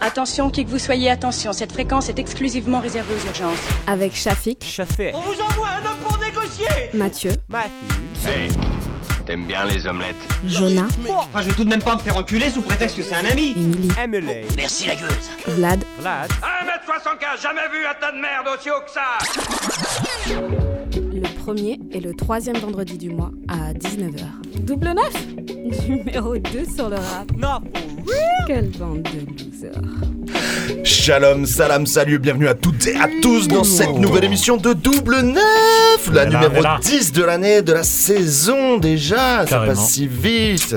Attention, qui que vous soyez, attention, cette fréquence est exclusivement réservée aux urgences. Avec Shafik, Chafé. On vous envoie un homme pour négocier. Mathieu, Matthew. Hey, t'aimes bien les omelettes. Jonah, Enfin, je vais tout de même pas me faire enculer sous prétexte que c'est un ami. Emily, Emily. Merci la gueuse. Vlad, Vlad. 1m75, jamais vu un tas de merde aussi haut que ça premier et le troisième vendredi du mois à 19h. Double neuf Numéro 2 sur le rap. Real. Quelle bande de losers. Shalom, salam, salut, bienvenue à toutes et à tous dans cette nouvelle émission de Double Neuf, la là, numéro elle est là. 10 de l'année, de la saison déjà, ça passe si vite.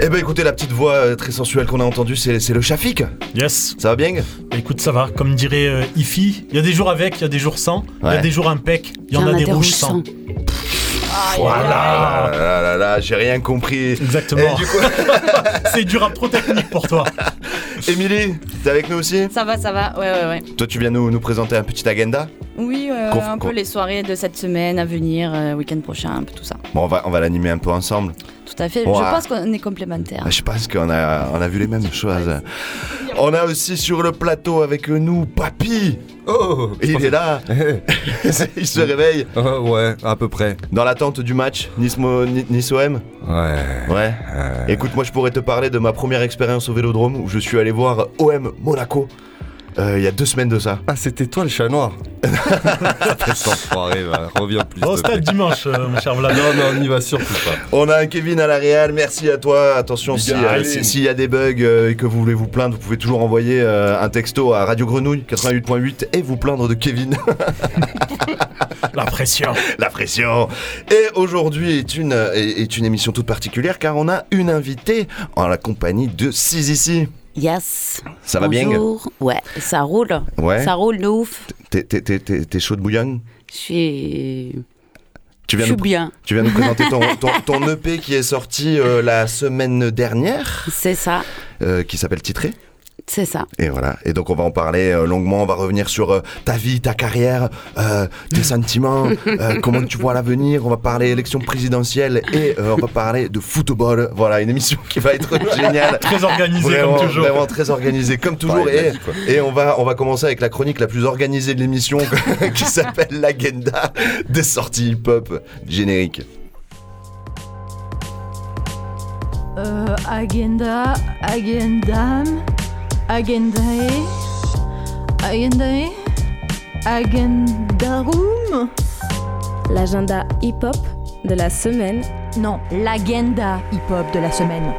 Eh ben écoutez, la petite voix euh, très sensuelle qu'on a entendue, c'est c'est le Shafik, Yes. ça va bien? Bah, écoute, ça va. Comme dirait euh, Ifi, il y a des jours avec, il y a des jours sans, il y a des jours impec, il y en a des rouges sans. Ah là là là, j'ai rien compris. Exactement. Et du coup, C'est du rap trop technique pour toi. Émilie, t'es avec nous aussi? Ça va, ça va. Ouais, ouais, ouais. Toi, tu viens nous, nous présenter un petit agenda? Oui, euh, Conf- un peu les soirées de cette semaine à venir, euh, week-end prochain, un peu tout ça. Bon, on va, on va l'animer un peu ensemble. Tout à fait. Ouais. Je pense qu'on est complémentaires. Je pense qu'on a, on a vu les mêmes choses. On a aussi sur le plateau avec nous Papy. Oh Il est là. Il se réveille Euh, Ouais, à peu près. dans l'attente du match Nice-OM. Ouais. Ouais. Euh, Écoute, moi je pourrais te parler de ma première expérience au Vélodrome où je suis allé voir OM Monaco. Euh, Il y a deux semaines de ça. Ah, c'était toi le chat noir va. Reviens plus. Au s'il stade dimanche, euh, mon cher Vlad. Non, non, on n'y va surtout pas. On a un Kevin à la Real, merci à toi. Attention, si, euh, Allez. si- s'il y a des bugs euh, et que vous voulez vous plaindre, vous pouvez toujours envoyer euh, un texto à Radio Grenouille 88.8 et vous plaindre de Kevin. La pression. La pression. Et aujourd'hui est une, est, une émission toute particulière car on a une invitée en la compagnie de Sizici. Yes. Ça va bien? Bonjour. Ouais, ça roule. Ouais. Ça roule de ouf. T'es- chaud de bouillon Je suis. tu Je viens, nous, bien. tu viens nous présenter ton, ton, ton EP qui est sorti euh, la semaine dernière, C'est ça. euh, qui s'appelle Titré? C'est ça. Et voilà. Et donc on va en parler euh, longuement. On va revenir sur euh, ta vie, ta carrière, euh, tes sentiments, euh, comment tu vois l'avenir. On va parler élection présidentielle et euh, on va parler de football. Voilà, une émission qui va être géniale. Très organisé Vraiment, comme toujours. vraiment très organisée comme toujours. Et, on va on va commencer avec la chronique la plus organisée de l'émission qui s'appelle l'agenda des sorties hip-hop générique. Euh, agenda, agendam, agendae, agendae, agendarum. L'agenda hip-hop de la semaine. Non, l'agenda hip-hop de la semaine.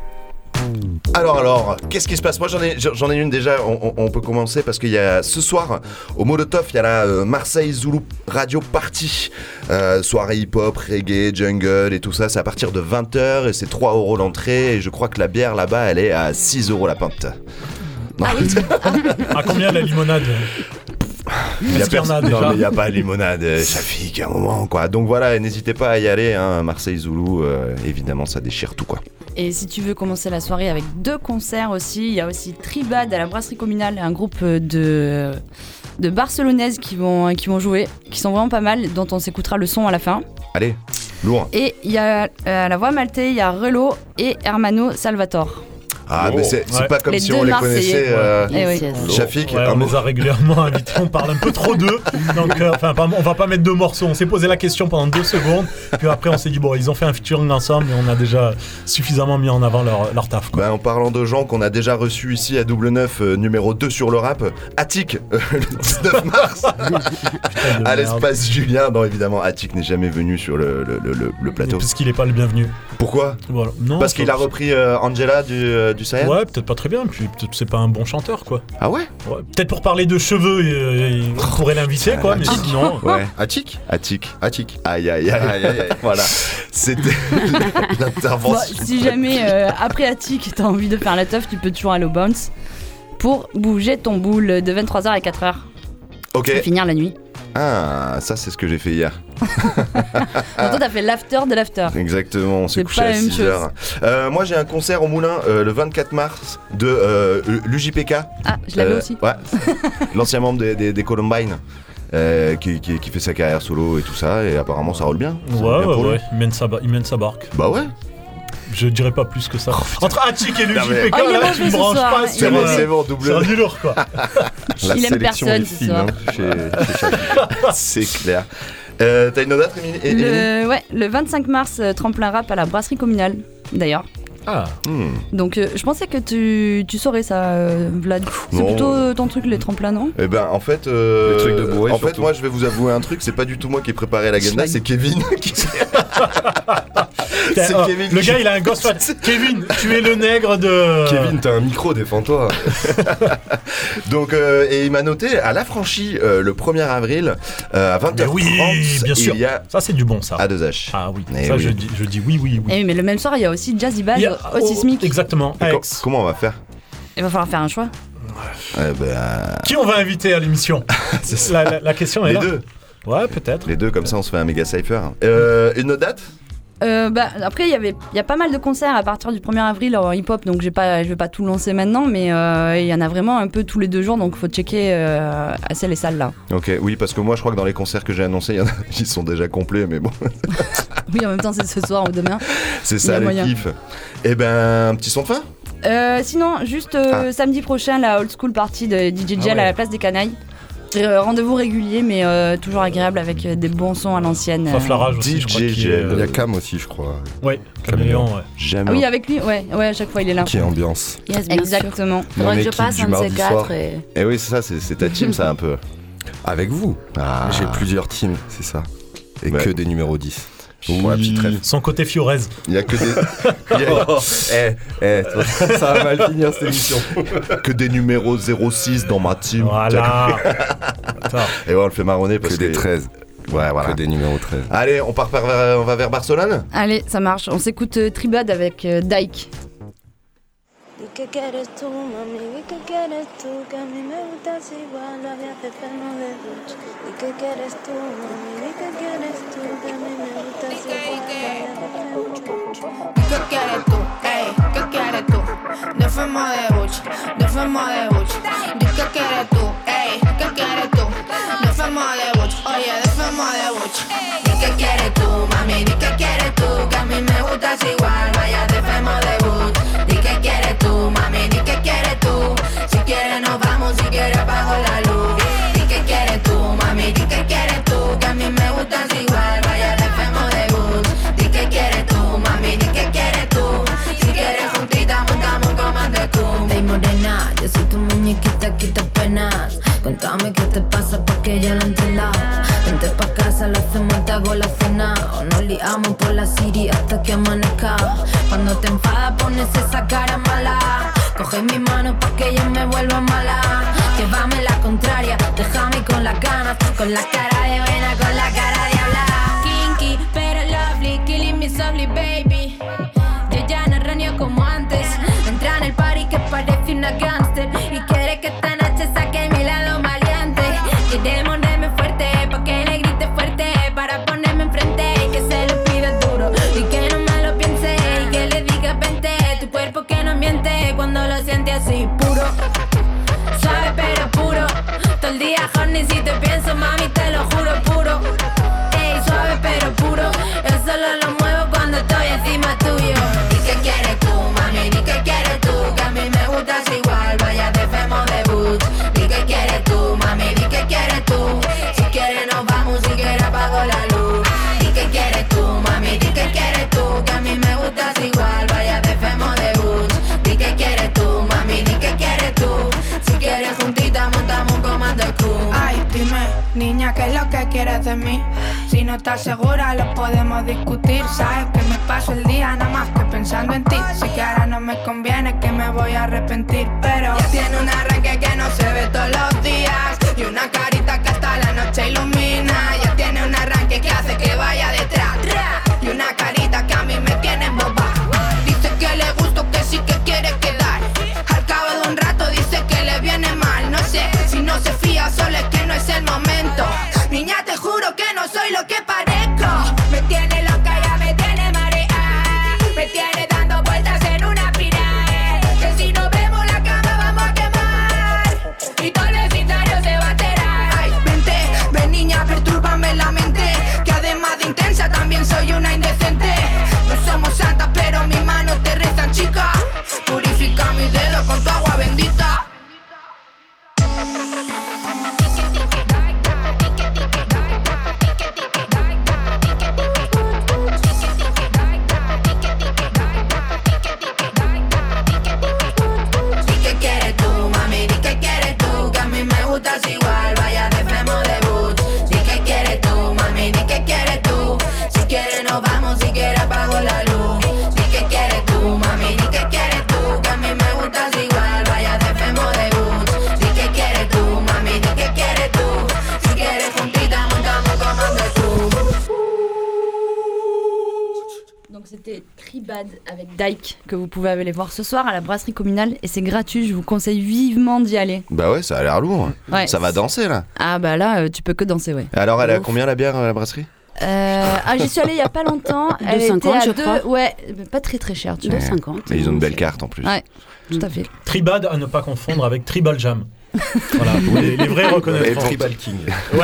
Alors alors, qu'est-ce qui se passe? Moi j'en ai j'en ai une déjà, on, on- on peut commencer parce qu'il y a ce soir au Molotov, il y a la euh, Marseille Zulu Radio Party. Euh, soirée hip-hop, reggae, jungle et tout ça, c'est à partir de 20h et c'est 3 euros l'entrée et je crois que la bière là-bas elle est à 6 euros la pinte. Non, À combien la limonade il y a a n'y pas de limonade, euh, ça fait qu'un moment quoi. Donc voilà, n'hésitez pas à y aller, hein, Marseille Zulu, euh, évidemment ça déchire tout quoi. Et si tu veux commencer la soirée avec deux concerts aussi, il y a aussi Tribad à la brasserie communale, un groupe de, de barcelonaises qui vont, qui vont jouer, qui sont vraiment pas mal, dont on s'écoutera le son à la fin. Allez, lourd. Et il y a euh, la voix maltais, il y a Relo et Hermano Salvatore. Ah, Oh. mais c'est c'est Ouais. pas comme Les si on les connaissait. euh, Eh oui. Shafik, Ouais, un on mot. les a régulièrement invités, on parle un peu trop d'eux. Donc, euh, enfin, on va pas mettre deux morceaux. On s'est posé la question pendant deux secondes. Puis après, on s'est dit, bon, ils ont fait un featuring ensemble et on a déjà suffisamment mis en avant leur, leur taf. Quoi. Bah, en parlant de gens qu'on a déjà reçus ici à Double Neuf, euh, numéro 2 sur le rap, Attic, euh, le 19 mars, à l'espace Julien. Non, évidemment, Attic n'est jamais venu sur le, le- le- le- le plateau. Parce qu'il est pas le bienvenu. Pourquoi? Voilà. Non, Parce qu'il a repris euh, Angela du, euh, du Sahel Ouais, peut-être pas très bien. Puis peut-être c'est pas un bon chanteur, quoi. Ah ouais Ouais, Peut-être pour parler de cheveux, euh, on pourrait l'inviter, quoi. Mais sinon. Ouais. Attic Attic. Attic. Aïe aïe aïe. Aïe, aïe, aïe. voilà. C'était Bon, l'intervention. si jamais euh, après Attic t'as envie de faire la teuf, tu peux toujours aller au bounce pour bouger ton boule de 23h à 4h. Ok. Et finir la nuit. Ah, ça c'est ce que j'ai fait hier. Toi, t'as fait l'after de l'after. Exactement, on s'est C'est couché pas à la même 6 heures. Euh, moi j'ai un concert au Moulin euh, le 24 mars de euh, l'UJPK. Ah, je l'avais Euh, aussi. Ouais, l'ancien membre des, des, des Columbine. euh, qui, qui- qui fait sa carrière solo et tout ça, et apparemment ça roule bien. Ça Ouais, roule bien ouais, ouais. Il mène, sa ba- il mène sa barque. Bah ouais. Je dirais pas plus que ça. Entre Attic et le Non, mais- JPK, Oh, il est là, mauvais tu me ce branches soir, pas sur, euh, c'est bon, double. sur un du lourd, quoi. La Il aime sélection personne est ce fine soir. hein, chez, chez Chapi. c'est clair. Euh, T'as une autre date, Émilie? Émilie Le, ouais, le 25 mars, euh, tremplin rap à la brasserie communale, d'ailleurs. Ah, Hmm. Donc euh, je pensais que tu, tu saurais ça, euh, Vlad. C'est Non. plutôt euh, ton truc, les tremplins, non? Eh ben en fait, euh, Le truc de bourré, en fait surtout. moi je vais vous avouer un truc, c'est pas du tout moi qui ai préparé l'agenda, Schlag. c'est Kevin qui C'est oh, Kevin le qui- gars, il a un gosse. Kevin, tu es le nègre de. Kevin, t'as un micro, défends-toi. Donc euh, et il m'a noté à l'affranchi euh, le 1er avril euh, à 20h30 Mais oui, bien sûr. il y a Ça, c'est du bon, ça. A2H. Ah oui, Eh ça, oui. Je, dis, je dis oui, oui, oui. Eh, mais le même soir, il y a aussi Jazzy Baz Il y a- au Sismic. Exactement, Et Aix. comment on va faire Il va falloir faire un choix. Eh ben, Qui on va inviter à l'émission la, la- la question est Les là. deux, Ouais, peut-être. les deux comme ça on se fait un méga cipher. Euh, une autre date? Euh, bah, après, il y avait, il y a pas mal de concerts à partir du 1er avril en hip-hop, donc j'ai pas, je vais pas tout lancer maintenant, mais euh, il y en a vraiment un peu tous les deux jours, donc faut checker euh, assez les salles là. Ok, oui parce que moi je crois que dans les concerts que j'ai annoncés, il y en a, ils sont déjà complets, mais bon, Oui, en même temps, c'est ce soir ou demain. c'est ça le kiff. Eh ben, un petit son de fin? Euh, sinon, juste euh, samedi prochain, la old school party de DJ Gel Ah ouais. à la place des canailles. Euh, Rendez-vous régulier, mais euh, toujours agréable avec euh, des bons sons à l'ancienne. euh. Faflarage aussi, je DJ crois. Il y a Cam aussi, je crois, Ouais, Caméléon, ouais. Jamais. Ah oui, avec lui, ouais, ouais, à chaque fois il est là. qui est ambiance. Yes. Exactement. Faudrait que je passe un de ces quatre et. Et oui, c'est ça, c'est c'est ta team ça un peu. Avec vous. Ah. J'ai plusieurs teams, c'est ça. Et Ouais. que des numéros 10. Pour la petite rêve. Son côté Fiorez. Il y a que des, il y a Eh, eh, toi, ça va mal finir cette émission. que des numéros 06 dans ma team. Voilà. Et ouais, on le fait marronner parce Que des 13. Ouais, voilà. Que des numéros 13. Allez, on part vers, on va vers Barcelone? Allez, ça marche. On s'écoute euh, Tribad avec euh, Dyke. ¿Y qué quieres tú, mami? ¿Y qué quieres tú? Que a mí me gustas igual, de hace pelo de ducha. ¿Y qué quieres tú, mami? ¿Y qué quieres tú? Que a mí me gustas igual. ¿Qué quieres tú? Ey, ¿qué quieres tú? De fumo de buch, de fumo de buch. Di qué quieres tú? Ey, ¿qué quieres tú? De fumo de buch, oye, de fumo de buch. Di qué quieres tú, mami, qué quieres? Que a mí me gustas igual, vaya de fumo de buch. Di qué quieres tú, mami, di qué quieres tú? Si quieres nos vamos, si quieres apago la luz. Di qué quieres tú, mami, di qué quieres tú? Que a mí me gustas igual, vaya de fumo de buch. Di qué quieres tú, mami, di qué quieres tú? Si quieres juntita montamos un comando tú. Ey morena, yo soy tu muñequita, quita penas. Cuéntame qué te pasa pa' que ya lo entienda. O nos liamos por la city hasta que amanezca. Cuando te enfadas pones esa cara mala. Coge mi mano pa' que yo me vuelva mala. Llévame la contraria, déjame con las ganas. Con la cara de buena, con la cara que quieres de mí? Si no estás segura, lo podemos discutir. Sabes que me paso el día nada más que pensando en ti. Sé que ahora no me conviene, que me voy a arrepentir. Pero ya tiene un arranque que no se ve todos los días. Y una carita que hasta la noche ilumina. Ya tiene un arranque que hace que vaya detrás. Y una carita que a mí me tiene boba. Dice que le gusto, que sí que quiere quedar. Al cabo de un rato dice que le viene mal. No sé si no se fía, solo es que no es el Bad avec Dyke que vous pouvez aller voir ce soir à la brasserie communale et c'est gratuit. Je vous conseille vivement d'y aller. Bah ouais, ça a l'air lourd. Ouais. Ça va danser là. Ah bah là, euh, tu peux que danser, ouais. Alors, elle a combien la bière à la brasserie? Euh, ah, j'y suis allée il y a pas longtemps. Elle 2,50, était à je deux- crois. Ouais, mais pas très très cher. Tu vois. 2,50. Mais ils ont une belle carte en plus. Ouais, tout à fait. Tribad à ne pas confondre avec Tribal Jam. voilà, les, les vrais Et reconnaîtront. Tribal King.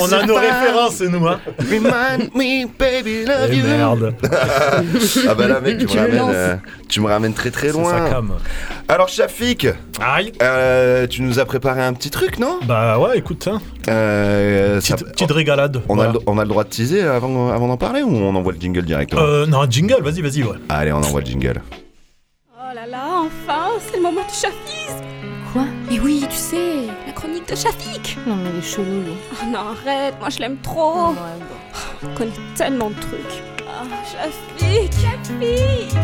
On a nos références, nous, hein. Remind me, baby, love Eh you. merde. ah bah là, mec, tu, Tu me ramènes, euh, tu me ramènes très très loin. Alors, Shafik, Aïe. euh, tu nous as préparé un petit truc, non? Bah ouais, écoute, hein. euh, ça- petite, régalade. on, voilà. a, le- on a le droit de teaser avant, avant d'en parler ou on envoie le jingle directement Euh, non, jingle, vas-y, vas-y, ouais. Allez, on envoie le jingle. Oh là là, enfin, c'est le moment du chafisme Quoi Et oui, tu sais, la chronique de Shafik Non mais il est chelou lui. Oh non, arrête, moi je l'aime trop On connaît tellement de trucs. Ah, Shafik, Shafik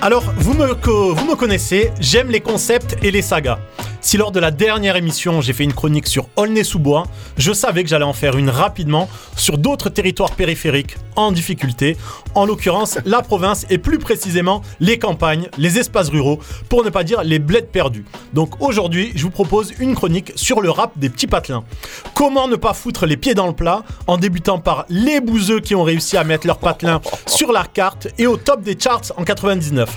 Alors, vous me, co- vous me connaissez, j'aime les concepts et les sagas. Si lors de la dernière émission, j'ai fait une chronique sur Aulnay-sous-Bois, je savais que j'allais en faire une rapidement sur d'autres territoires périphériques en difficulté, en l'occurrence la province et plus précisément les campagnes, les espaces ruraux, pour ne pas dire les bleds perdus. Donc aujourd'hui, je vous propose une chronique sur le rap des petits patelins. Comment ne pas foutre les pieds dans le plat en débutant par les bouseux qui ont réussi à mettre leur patelin sur la carte et au top des charts en 99.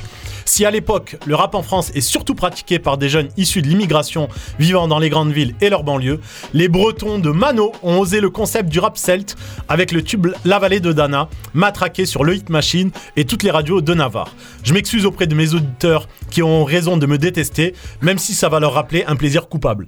Si à l'époque, le rap en France est surtout pratiqué par des jeunes issus de l'immigration vivant dans les grandes villes et leurs banlieues, les Bretons de Mano ont osé le concept du rap celte avec le tube La Vallée de Dana, matraqué sur le Hit Machine et toutes les radios de Navarre. Je m'excuse auprès de mes auditeurs qui ont raison de me détester, même si ça va leur rappeler un plaisir coupable.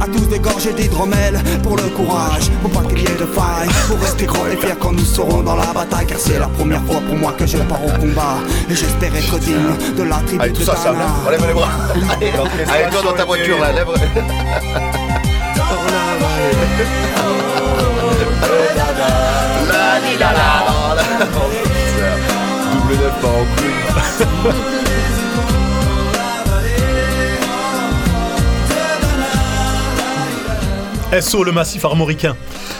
à tous des gorgées d'hydromel pour le courage, pour pas qu'il y ait de faille, pour rester grands et fiers quand nous serons dans la bataille. Car c'est la première fois pour moi que je pars au combat et j'espère être digne de la tribu Allez, tout de ça, lève, les bras. Allez, allez, toi dans ta voiture là, lève. Double neuf en couille. SO le massif armoricain.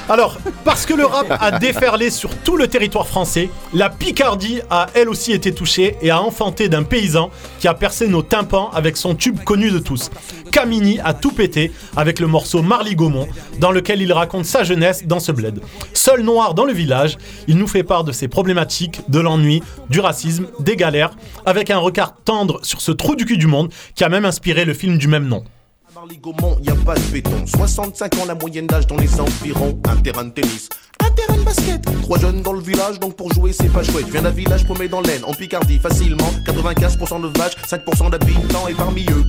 Alors, parce que le rap a déferlé sur tout le territoire français, la Picardie a elle aussi été touchée et a enfanté d'un paysan qui a percé nos tympans avec son tube connu de tous. Camini a tout pété avec le morceau Marly Gaumont, dans lequel il raconte sa jeunesse dans ce bled. Seul noir dans le village, il nous fait part de ses problématiques, de l'ennui, du racisme, des galères, avec un regard tendre sur ce trou du cul du monde qui a même inspiré le film du même nom. Marly Gaumont, y a pas de béton. 65 ans la moyenne d'âge dans les environs. Un terrain de tennis, un terrain de basket. Trois jeunes dans le village, donc pour jouer c'est pas chouette. Viens d'un village paumé dans l'Aisne, en Picardie, facilement. 95% de vaches, 5% d'habitants et parmi eux.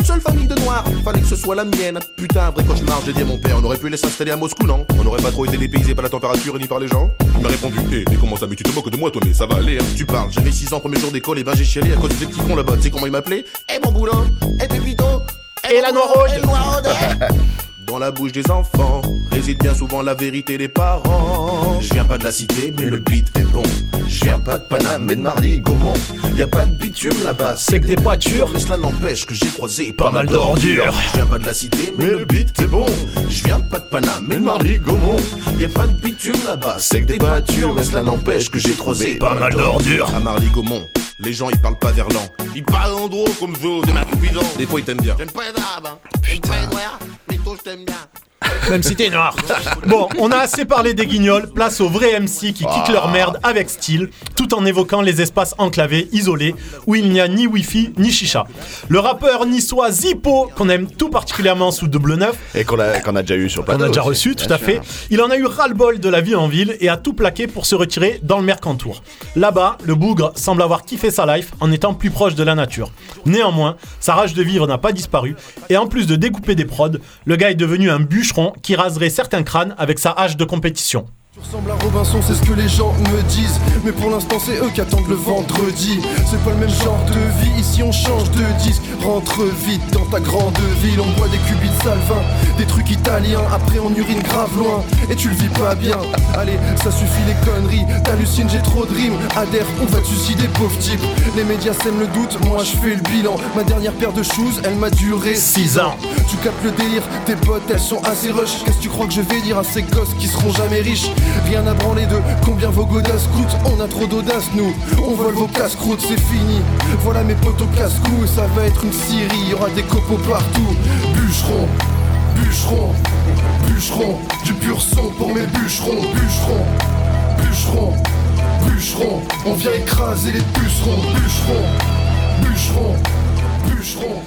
Une seule famille de noirs, fallait que ce soit la mienne. Putain, vrai cauchemar, j'ai dit à mon père, on aurait pu les s'installer à Moscou, non? On n'aurait pas trop été dépaysé par la température ni par les gens? Il m'a répondu, hé, mais comment ça, mais tu te moques de moi, toi, ça va aller, hein. Tu parles, j'avais 6 ans, premier jour d'école, et ben j'ai chialé à cause des petits cons là-bas. Tu sais comment ils m'appelaient? Eh mon boulot, eh Pépito, Et la noiraude. Dans la bouche des enfants réside bien souvent la vérité des parents. Je viens pas de la cité, mais le beat est bon. Je viens pas de Paname, mais de Marly Gaumont. Y a pas de bitume là-bas, c'est que des voitures. Mais cela n'empêche que j'ai croisé pas, mal d'ordures. Je viens pas de la cité, mais le beat est bon. Je viens pas de Paname, mais de Marly Gaumont. Y a pas de bitume là-bas, c'est que des voitures. Mais cela n'empêche que j'ai croisé Pas mal d'ordures. À Marly Gaumont. Les gens ils parlent pas verlan. Ils parlent en gros comme vous, des mecs bidons Des fois ils t'aiment bien. J'aime pas les arabes hein. Putain. mais toi je t'aime bien Même si t'es noir. Bon, on a assez parlé des guignols, place aux vrais MC qui quittent leur merde avec style, tout en évoquant les espaces enclavés, isolés, où il n'y a ni wifi ni chicha. Le rappeur niçois Zippo, qu'on aime tout particulièrement sous double neuf, Et qu'on a, qu'on a déjà eu sur plateau. on a déjà reçu, tout à fait. Il en a eu ras-le-bol de la vie en ville et a tout plaqué pour se retirer dans le Mercantour. Là-bas, le bougre semble avoir kiffé sa life en étant plus proche de la nature. Néanmoins, sa rage de vivre n'a pas disparu et en plus de découper des prods, le gars est devenu un qui raserait certains crânes avec sa hache de compétition. Tu ressembles à Robinson, c'est ce que les gens me disent. Mais pour l'instant, c'est eux qui attendent le vendredi. C'est pas le même genre de vie, ici on change de disque. Rentre vite dans ta grande ville, on boit des cubits de salvin, des trucs italiens. Après, on urine grave loin et tu le vis pas bien. Allez, ça suffit les conneries, t'hallucines, j'ai trop de rimes. Adhère, on va te suicider, pauvre type. Les médias sèment le doute, moi je fais le bilan. Ma dernière paire de shoes, elle m'a duré 6 ans. Tu captes le délire, tes potes, elles sont assez rush. Qu'est-ce que tu crois que je vais dire à ces gosses qui seront jamais riches? Rien à branler de combien vos godasses coûtent. On a trop d'audace, nous. On vole vos casse-croûtes, c'est fini. Voilà mes potes au casse-cou, ça va être une Syrie. Y aura des copeaux partout. Bûcheron, bûcheron, bûcheron. Du pur son pour mes bûcherons. Bûcheron, bûcheron, bûcheron. On vient écraser les pucerons. Bûcheron, bûcheron, bûcheron.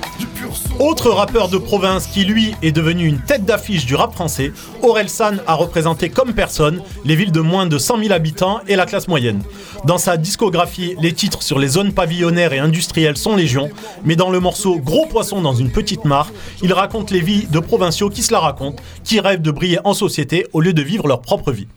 Autre rappeur de province qui lui est devenu une tête d'affiche du rap français, Aurel San a représenté comme personne les villes de moins de 100 000 habitants et la classe moyenne. Dans sa discographie, les titres sur les zones pavillonnaires et industrielles sont légion, mais dans le morceau Gros poisson dans une petite mare, il raconte les vies de provinciaux qui se la racontent, qui rêvent de briller en société au lieu de vivre leur propre vie.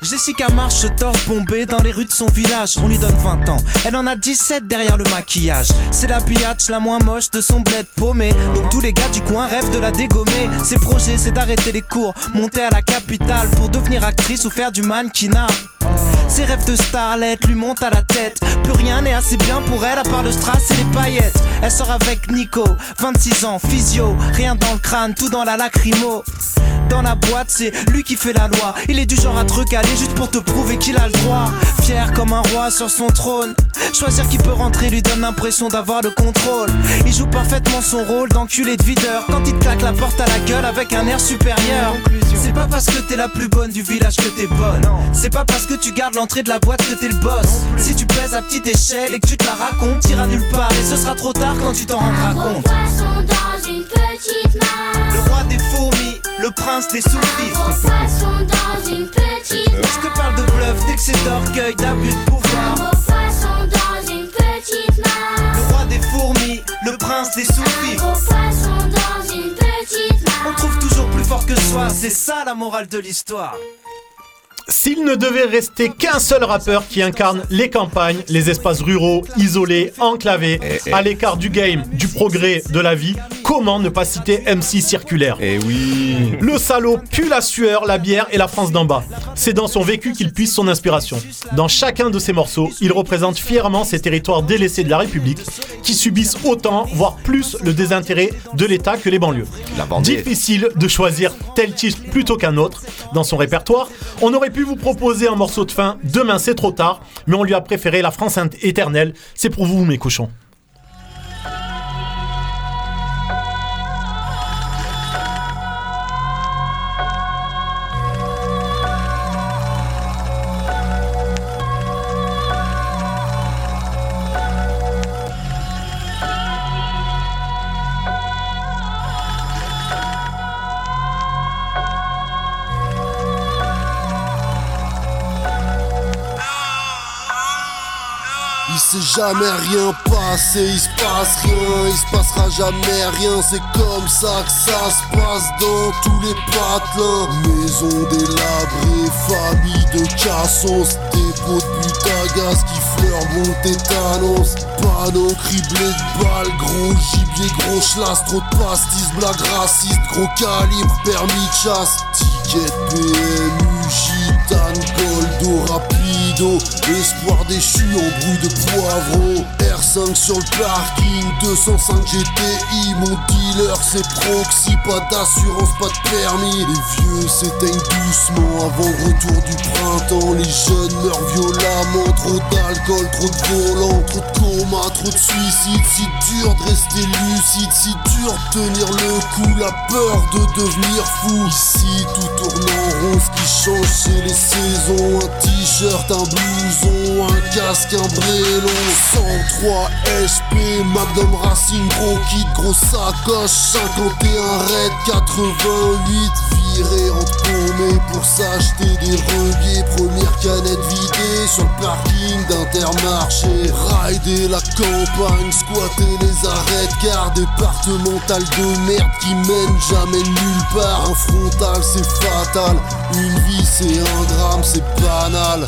Jessica marche torse bombée dans les rues de son village. On lui donne 20 ans. Elle en a 17 derrière le maquillage. C'est la biatch la moins moche de son bled paumé. Donc tous les gars du coin rêvent de la dégommer. Ses projets, c'est d'arrêter les cours, monter à la capitale pour devenir actrice ou faire du mannequinat. Ses rêves de starlet lui montent à la tête. Plus rien n'est assez bien pour elle à part le strass et les paillettes. Elle sort avec Nico, 26 ans, physio, rien dans le crâne, tout dans la lacrymo. Dans la boîte, c'est lui qui fait la loi. Il est du genre à te recaler juste pour te prouver qu'il a le droit. Fier comme un roi sur son trône. Choisir qui peut rentrer lui donne l'impression d'avoir le contrôle. Il joue parfaitement son rôle d'enculé de videur. Quand il te claque la porte à la gueule avec un air supérieur. C'est pas parce que t'es la plus bonne du village que t'es bonne. C'est pas parce que tu gardes l'entrée de la boîte que t'es le boss. Si tu pèses à petite échelle et que tu te la racontes, t'iras nulle part et ce sera trop tard quand tu t'en rendras compte. Poisson dans une petite. Le roi des fourmis, le prince des souris. Poisson dans une petite. Je te parle de bluff, d'excès d'orgueil, d'abus de pouvoir. Poisson dans une petite mare. Le roi des fourmis, le prince des souris. Poisson dans une petite mare. On trouve toujours plus fort que soi, c'est ça la morale de l'histoire. S'il ne devait rester qu'un seul rappeur qui incarne les campagnes, les espaces ruraux, isolés, enclavés, Eh, à l'écart du game, du progrès, de la vie, comment ne pas citer MC Circulaire Eh oui Le salaud pue la sueur, la bière et la France d'en bas. C'est dans son vécu qu'il puise son inspiration. Dans chacun de ses morceaux, il représente fièrement ces territoires délaissés de la République qui subissent autant, voire plus, le désintérêt de l'État que les banlieues. Difficile de choisir tel titre plutôt qu'un autre dans son répertoire. On aurait pu vous proposer un morceau de fin, demain c'est trop tard, mais on lui a préféré la France éternelle. C'est pour vous, mes cochons. Jamais rien passé, il se passe rien, il se passera jamais rien, c'est comme ça que ça se passe dans tous les patelins. Maison délabrée, famille de cassos, dépôt de but à gaz qui fleure mon tétanos. Panneau criblé de balles, gros gibier, gros chlasse, trop de pastis, blague raciste, gros calibre, permis de chasse. Ticket PMU, gitane, goldo, rapido, espoir déchu en bruit de poivreau. R5 sur le parking, 205 GTI, mon dealer c'est proxy, pas d'assurance, pas de permis. Les vieux s'éteignent doucement avant le retour du printemps. Les jeunes meurent violemment, trop d'alcool, trop de volant, trop de coma, trop de suicide. Si dur de rester lucide, si dur de tenir le coup, la peur de devenir fou. Ici tout tourne en rond, ce qui change c'est les saisons. Un t-shirt, un blouson, un casque, un brélon. 103 SP, Magnum Racing, gros kit, gros sacoche. 51 Red, 88 labyrinthe paumé pour s'acheter des rebiers. Première canette vidée sur le parking d'Intermarché. Rider la campagne, squatter les arrêts de gare départementales de merde qui mènent jamais nulle part. Un frontal c'est fatal, une vie c'est un c'est banal.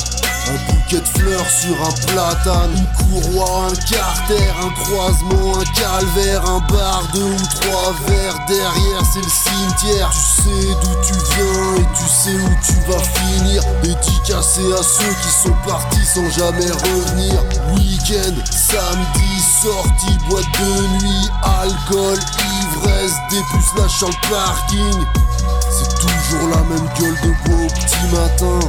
Un bouquet de fleurs sur un platane, une courroie, un carter, un croisement, un calvaire, un bar, deux ou trois verres. Derrière, c'est le cimetière. Tu sais d'où tu viens et tu sais où tu vas finir. Dédicacé à ceux qui sont partis sans jamais revenir. Week-end, samedi, sortie, boîte de nuit, alcool, ivresse, lâches sur le parking. Toujours la même gueule de beau petit matin.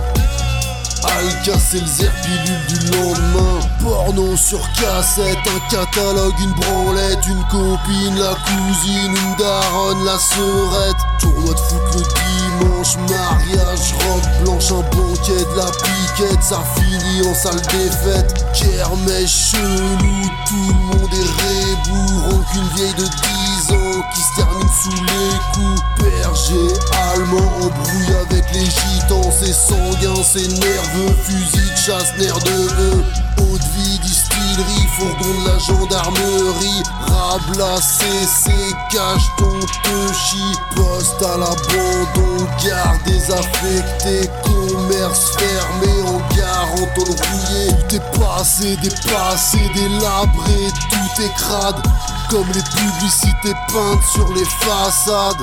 Alka c'est le zerpilule du lendemain. Porno sur cassette, un catalogue, une branlette Une copine, la cousine, une daronne, la sœurette Tournoi de foot le dimanche, mariage, robe blanche Un banquet, de la piquette, ça finit en salle des fêtes. Kermesse chelou, tout le monde est rébou Qu'une vieille de 10 qui se termine sous les coups. Berger allemand embrouille avec les gitans. C'est sanguin, c'est nerveux, fusil de chasse, nerf de bœuf Eau de vie, distillerie, fourgon de la gendarmerie. Rabla, CC, cache ton te chie Poste à l'abandon, gare désaffectée. Commerce fermé, en gare en tôle rouillée Tout est passé, dépassé, délabré, tout est crade Comme les publicités sur les façades.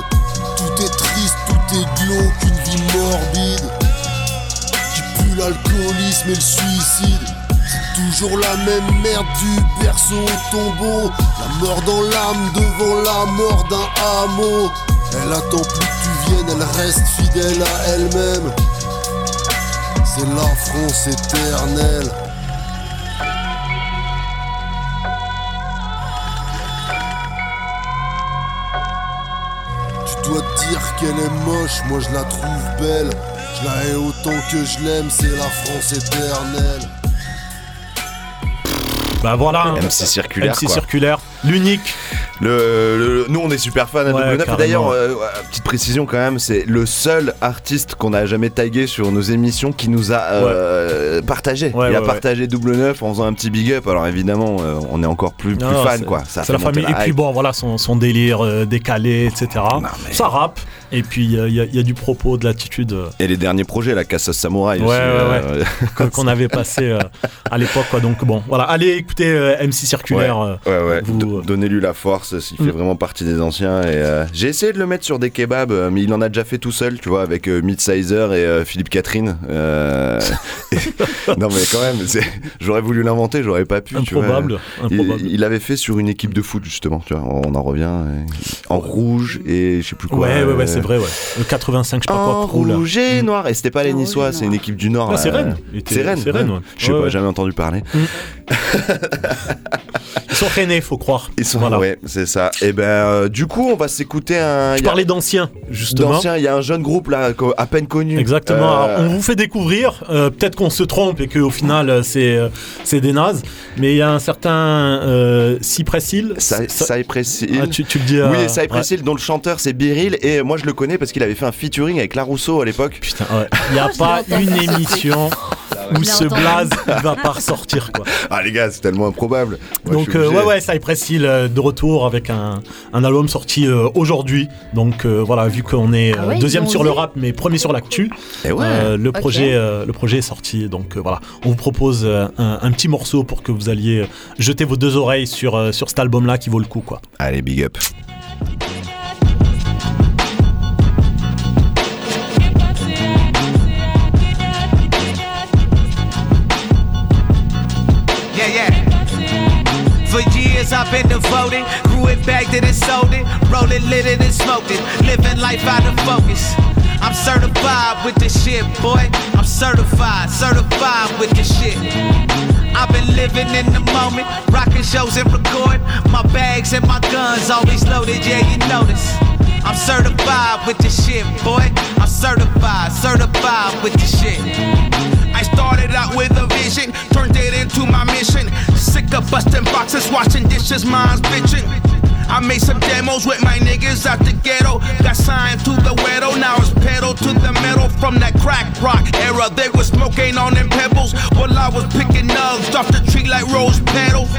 Tout est triste, tout est glauque, une vie morbide. Qui pue l'alcoolisme et le suicide. Toujours la même merde du berceau au tombeau. La mort dans l'âme devant la mort d'un hameau. Elle attend plus que tu viennes, elle reste fidèle à elle-même. C'est la France éternelle dois te dire qu'elle est moche, moi je la trouve belle. Je la hais autant que je l'aime, c'est la France éternelle. Bah voilà. MC circulaire. MC quoi. circulaire, l'unique. Le, le- nous on est super fans de Ouais, Double Neuf. Et carrément. D'ailleurs, euh, petite précision quand même, c'est le seul artiste qu'on a jamais tagué sur nos émissions qui nous a euh, partagé. Ouais, Il a partagé Double Neuf en faisant un petit big up. Alors évidemment, euh, on est encore plus, plus Non, fan quoi. Ça C'est la famille. Et puis bon, voilà, son, son délire décalé, etc. Ça rappe. Et puis il y, a- il y a du propos, de l'attitude. euh, Et les derniers projets, la Casa Samouraï Ouais, aussi. ouais, euh, qu'on- avait passé euh, à l'époque. quoi. Donc bon, voilà, allez écouter MC Circulaire. Vous- Donnez-lui la force, il fait Mm. vraiment partie des anciens. Et euh, j'ai essayé de le mettre sur des kebabs, mais il en a déjà fait tout seul, tu vois, avec euh, Midsizer et euh, Philippe Catherine. Et- non mais quand même, c'est- j'aurais voulu l'inventer, j'aurais pas pu. tu vois. Improbable, Il- improbable. Il, avait fait sur une équipe de foot justement, tu vois. On en revient et- en rouge et je sais plus quoi. Ouais, ouais, ouais, euh, c'est vrai, ouais. Le 85, je sais pas quoi, en pro, là. rouge et noir. Et c'était pas les Niçois, c'est une équipe du Nord. Ah, c'est. Rennes. C'est Rennes. c'est Rennes, ouais. Je sais pas, jamais entendu parler. Ils sont rennais, faut croire. Ils sont, ouais, c'est ça. Et ben, euh, du coup, on va s'écouter un. Je parlais d'anciens, justement. D'anciens, il y a un jeune groupe là, à peine connu. Exactement. Euh, Alors, on vous fait découvrir. euh, Peut-être qu'on se trompe et qu'au final euh, c'est euh, c'est des nazes. Mais il y a un certain euh, Cypress Hill. Cy- Cypress Hill. Ah, tu, tu le dis. euh, Oui, Cypress ouais. Hill, dont le chanteur c'est Biril, et moi je le connais parce qu'il avait fait un featuring avec La Rousseau à l'époque. Putain, ouais. Il n'y a pas une émission où ce blaze va pas ressortir quoi. Ah les gars, c'est tellement improbable. Moi, Donc euh, ouais ouais Cypress Hill euh, de retour avec un, un album sorti euh, aujourd'hui. Donc euh, voilà vu qu'on est euh, Ah ouais, deuxième sur le rap mais premier sur l'actu. Eh ouais. euh, le projet euh, le projet est sorti donc euh, voilà on vous propose euh, un, un petit morceau pour que vous alliez jeter vos deux oreilles sur euh, sur cet album là qui vaut le coup quoi. Allez, big up. For years I've been devoted, grew it, bagged it and sold it, roll it, lit it and smoked it, living life out of focus. I'm certified with this shit, boy. I'm certified, certified with this shit. I've been living in the moment, rocking shows and record. My bags and my guns always loaded, yeah, you notice. I'm certified with this shit, boy. I'm certified, certified with this shit. I started out with a vision, turned it into my mission. Sick of busting boxes, washing dishes, mine's bitching. I made some demos with my niggas out the ghetto. Got signed to the widow, now it's to the metal from that crack rock era. They were smoking on them pebbles while I was picking nugs off the tree like rose petals.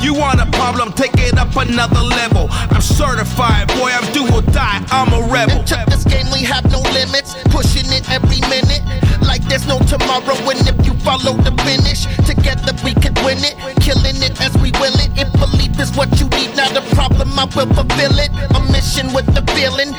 You want a problem, take it up another level. I'm certified, boy, I'm do or die, I'm a rebel. And check this game, we have no limits. Pushing it every minute. Like there's no tomorrow. And if you follow the finish, together we could win it. Killing it as we will it. If belief is what you need, not a problem, I will fulfill it. A mission with the feeling,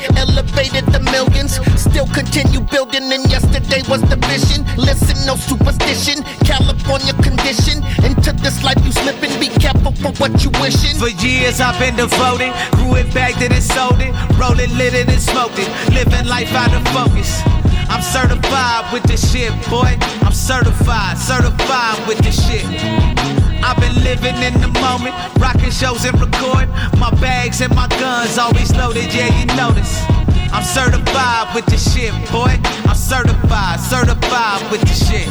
elevated the millions. Still continue building, and yesterday was the vision. Listen, no superstition. California condition. Into this life you slipping, be careful for what you wishing. For years I've been devoted, grew it, bagged it and sold it, rolled it, lit it and smoked it, living life out of focus. I'm certified with this shit, boy. I'm certified, certified with this shit. I've been living in the moment, rocking shows and recording. My bags and my guns always loaded, yeah, you notice. I'm certified with this shit, boy. I'm certified, certified with this shit.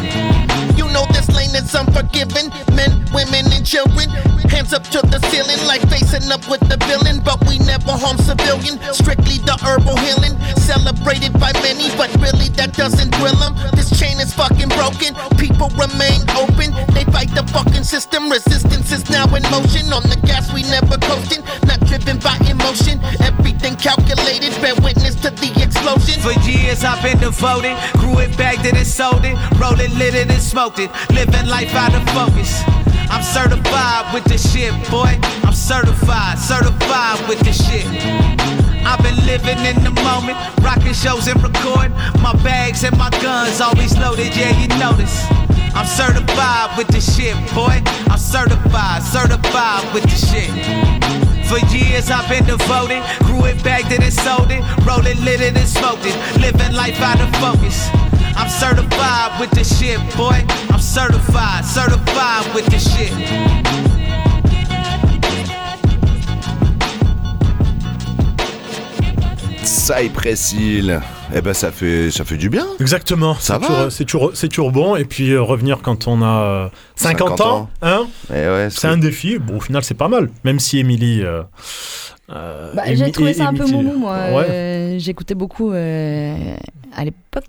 You know this lane is unforgiving. Men, women, and children. Hands up to the ceiling like facing up with the villain. But we never harm civilian. Strictly the herbal healing. Celebrated by many, but really that doesn't thrill them. This chain is fucking broken. People remain open. They fight the fucking system. Resistance is now in motion. On the gas, we never coasting. Not driven by emotion. Everything calculated. Bear witness to the explosion. For years I've been devoted, grew it, bagged it and sold it, rolled it, lit it and smoked it, living life out of focus. I'm certified with this shit, boy. I'm certified, certified with this shit. I've been living in the moment, rocking shows and recording. My bags and my guns always loaded, yeah, you notice. I'm certified with this shit, boy. I'm certified, certified with this shit. For years I've been devoted, grew it, bagged it and sold it, rolled it, lit it and smoked it, living life out of focus. I'm certified with this shit, boy. I'm certified, certified with this shit. Cypressil. Eh ben ça fait ça fait du bien. Exactement. Ça c'est va. toujours- C'est toujours, c'est bon. Et puis euh, revenir quand on a euh, 50, 50 ans, ans. hein, Eh ouais, c'est un défi. Bon, au final, c'est pas mal. Même si Émilie. euh, euh, Bah, j'ai trouvé ça un peu moumou, moi. Ouais. Euh, J'écoutais euh, à l'époque.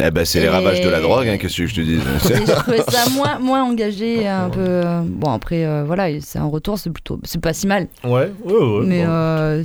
Eh ben c'est les Et- ravages de la drogue, hein, qu'est-ce que je te dis? Je trouvais ça moins, moins engagé, un peu. euh, Bon, après, euh, voilà, c'est un retour, c'est plutôt. C'est pas si mal. Ouais, ouais, ouais. Mais bon. euh,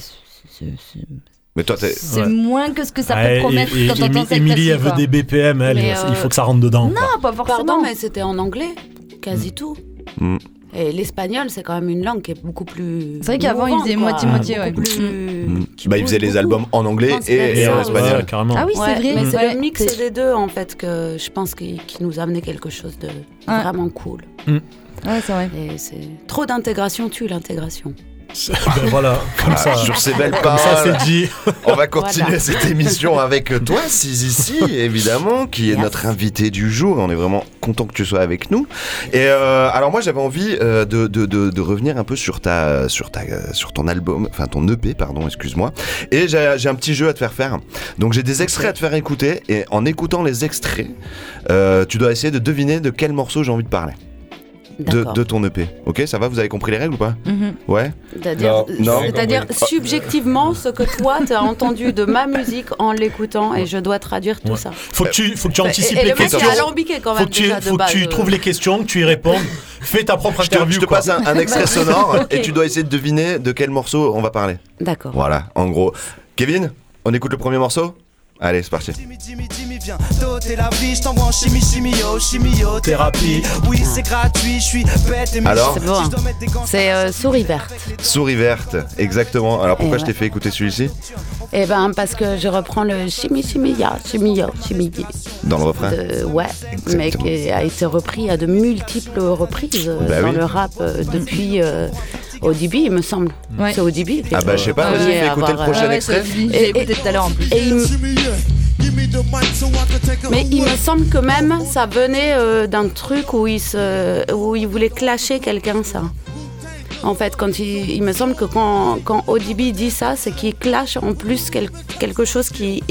Mais toi c'est moins que ce que ça Ouais, peut promettre et- et- quand on entend cette Émilie, elle veut des BPM, elle, Mais, il euh, faut que ça rentre dedans. quoi. Non, pas forcément. Pardon, mais c'était en anglais, quasi tout. Mm. Et l'espagnol, c'est quand même une langue qui est beaucoup plus. C'est vrai qu'avant, il mouvante, faisait quoi. moitié-moitié, ouais. plus- Mm. Bah il faisait les albums en anglais et, en Ouais, espagnol. Ouais, carrément. Ah oui, c'est Ouais, vrai. Mais c'est le mix des deux, en fait, que je pense qui, qui nous a amené quelque chose de Ouais. vraiment cool. Mm. Ouais, c'est vrai. Et c'est trop d'intégration tue l'intégration. Ben voilà, comme Ah, ça. sur ces belles Comme ça, paroles. c'est dit. On va continuer Voilà. cette émission avec toi, Sizici, évidemment, qui est notre invité du jour. On est vraiment content que tu sois avec nous. Et euh, alors moi, j'avais envie euh, de, de, de, de revenir un peu sur ta, sur ta, euh, sur ton album, enfin ton EP, pardon, excuse-moi. Et j'ai j'ai un petit jeu à te faire faire. Donc j'ai des extraits à te faire écouter. Et en écoutant les extraits, euh, tu dois essayer de deviner de quel morceau j'ai envie de parler. De, ton EP. Ok, ça va Vous avez compris les règles ou pas Mhm. Ouais. C'est-à-dire, Non. subjectivement ce que toi tu as entendu de ma musique en l'écoutant et je dois traduire tout Ouais. ça. Faut que tu, faut que tu Et- anticipes et les le mec est questions. alambiqué quand même faut que tu, déjà de faut que tu euh. trouves les questions, que tu y répondes. Fais ta propre Je te, interview. je te passe un, un extrait sonore et tu dois essayer de deviner de quel morceau on va parler. D'accord. Voilà, en gros. Kevin, on écoute le premier morceau? Allez, c'est parti. Viens doter la vie, je t'envoie en chimie, chimio, chimiothérapie. Oui, c'est gratuit, je suis bête et. Alors C'est bon. Gants, C'est euh, souris verte. Souris verte, exactement. Alors pourquoi Et je t'ai ouais. fait écouter celui-ci Eh ben parce que je reprends le chimie chimia chimio chimie Dans le refrain de ouais, mais qui a été repris à de multiples reprises euh, Bah dans oui. le rap euh, depuis euh, ODB, il me semble. Ouais. C'est ODB. Ah bah, je sais pas, vas-y, écouter le avoir, prochain euh, Ouais, extrait. J'ai Et- écouté tout à l'heure en plus. Et il me- Mais il me semble que même ça venait euh, d'un truc où il, où il voulait clasher quelqu'un, ça. En fait, quand il, il me semble que quand, quand ODB dit ça, c'est qu'il clash en plus quel- quelque chose qui,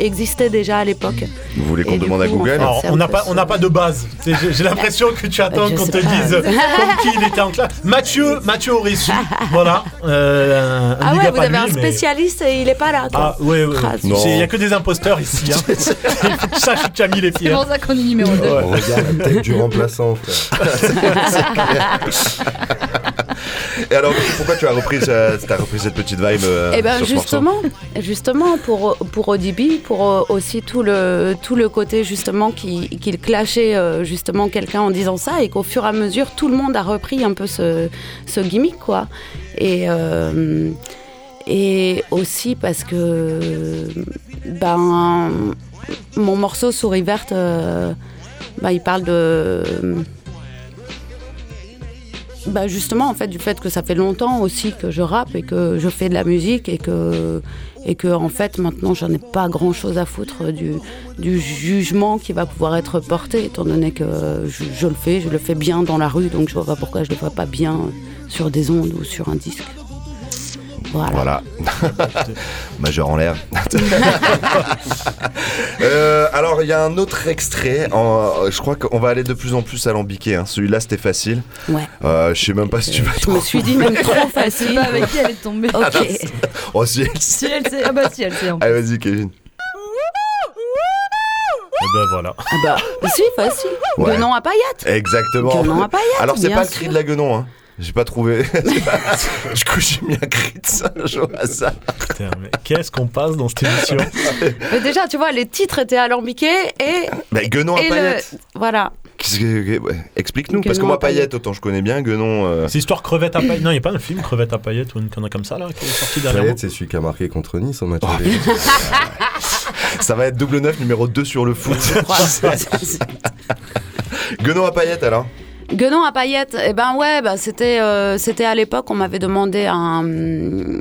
existait déjà à l'époque. Vous voulez qu'on demande à coup, Google fait, Alors, on n'a pas, on n'a pas de base. J'ai l'impression que tu attends qu'on te pas. dise comme qui il était en classe. Mathieu, Mathieu aurait su. Voilà. Euh, Ah ouais, vous avez lui, un mais- spécialiste et il est pas là. Ah ouais, ouais. Ah, Il n'y a que des imposteurs ici. Hein. Sache que Camille est C'est fier. pour ça qu'on est numéro 2. On regarde la tête du remplaçant, frère. Et alors, pourquoi tu as repris, t'as repris cette petite vibe euh, Eh morceau justement, justement pour pour ODB, pour euh, aussi tout le tout le côté justement qui qu'il clashait euh, justement quelqu'un en disant ça et qu'au fur et à mesure tout le monde a repris un peu ce ce gimmick quoi. Et euh, et aussi parce que ben mon morceau Souris verte, euh, ben, il parle de bah justement en fait du fait que ça fait longtemps aussi que je rappe et que je fais de la musique et que et que en fait maintenant j'en ai pas grand chose à foutre du, jugement qui va pouvoir être porté étant donné que je, le fais je le fais bien dans la rue donc je vois pas pourquoi je le ferais pas bien sur des ondes ou sur un disque voilà, Voilà. Majeur en l'air. Euh, alors, il y a un autre extrait. en- je crois qu'on va aller de plus en plus alambiqué. Hein. Celui-là, c'était facile. Ouais. Euh, je sais même pas si tu vas je me suis dit même trop facile pas avec qui elle est tombée. ok Oh, si. Si elle sait. Ah bah si elle sait. en Allez, vas-y, Kevin. Et ben voilà. ah bah si facile Ouais. Guenon à paillettes Exactement. Guenon à paillettes, Alors, c'est pas le cri de la guenon. Hein. J'ai pas trouvé. Du coup, j'ai mis un cri de singe au hasard. Putain, mais qu'est-ce qu'on passe dans cette émission mais déjà tu vois les titres étaient alambiqués et Bah, guenon à et le paillettes. voilà Explique-nous, parce que moi, à paillettes. paillettes, autant je connais bien, guenon. euh, C'est histoire crevette à paillettes. Non, il n'y a pas un film crevette à paillettes ou une connerie comme ça là qui est sorti dernièrement. Payet, c'est celui qui a marqué contre Nice en match Oh, aller. Ça va être double neuf, numéro 2 sur le foot. guenon à paillettes, alors Guenon à paillettes, eh ben ouais, bah c'était euh, c'était à l'époque on m'avait demandé un,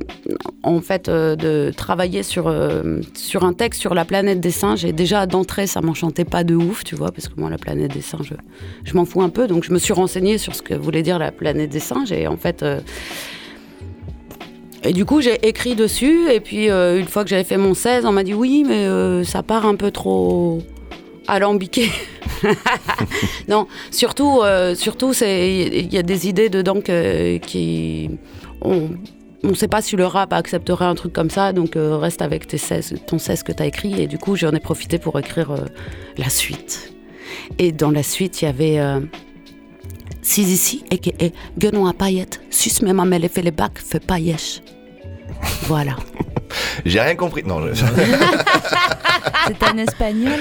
en fait euh, de travailler sur euh, un texte sur la planète des singes. Et déjà d'entrée ça m'enchantait pas de ouf, tu vois, parce que moi la planète des singes, je m'en fous un peu, donc je me suis renseignée sur ce que voulait dire la planète des singes. Et en fait euh, et du coup, j'ai écrit dessus. Et puis, euh, une fois que j'avais fait mon 16, on m'a dit oui, mais euh, ça part un peu trop alambiqué. non, surtout, euh, surtout, il y a des idées dedans qui on on sait pas si le rap accepterait un truc comme ça, donc euh, reste avec tes 16, ton 16 que tu as écrit. Et du coup, j'en ai profité pour écrire euh, la suite. Et dans la suite, il y avait euh, Sizizi, a.k.a. Guenon à paillettes, sus mes mamelles et fait les bacs, fait pailleche. Voilà. J'ai rien compris. Non, je- C'est un espagnol.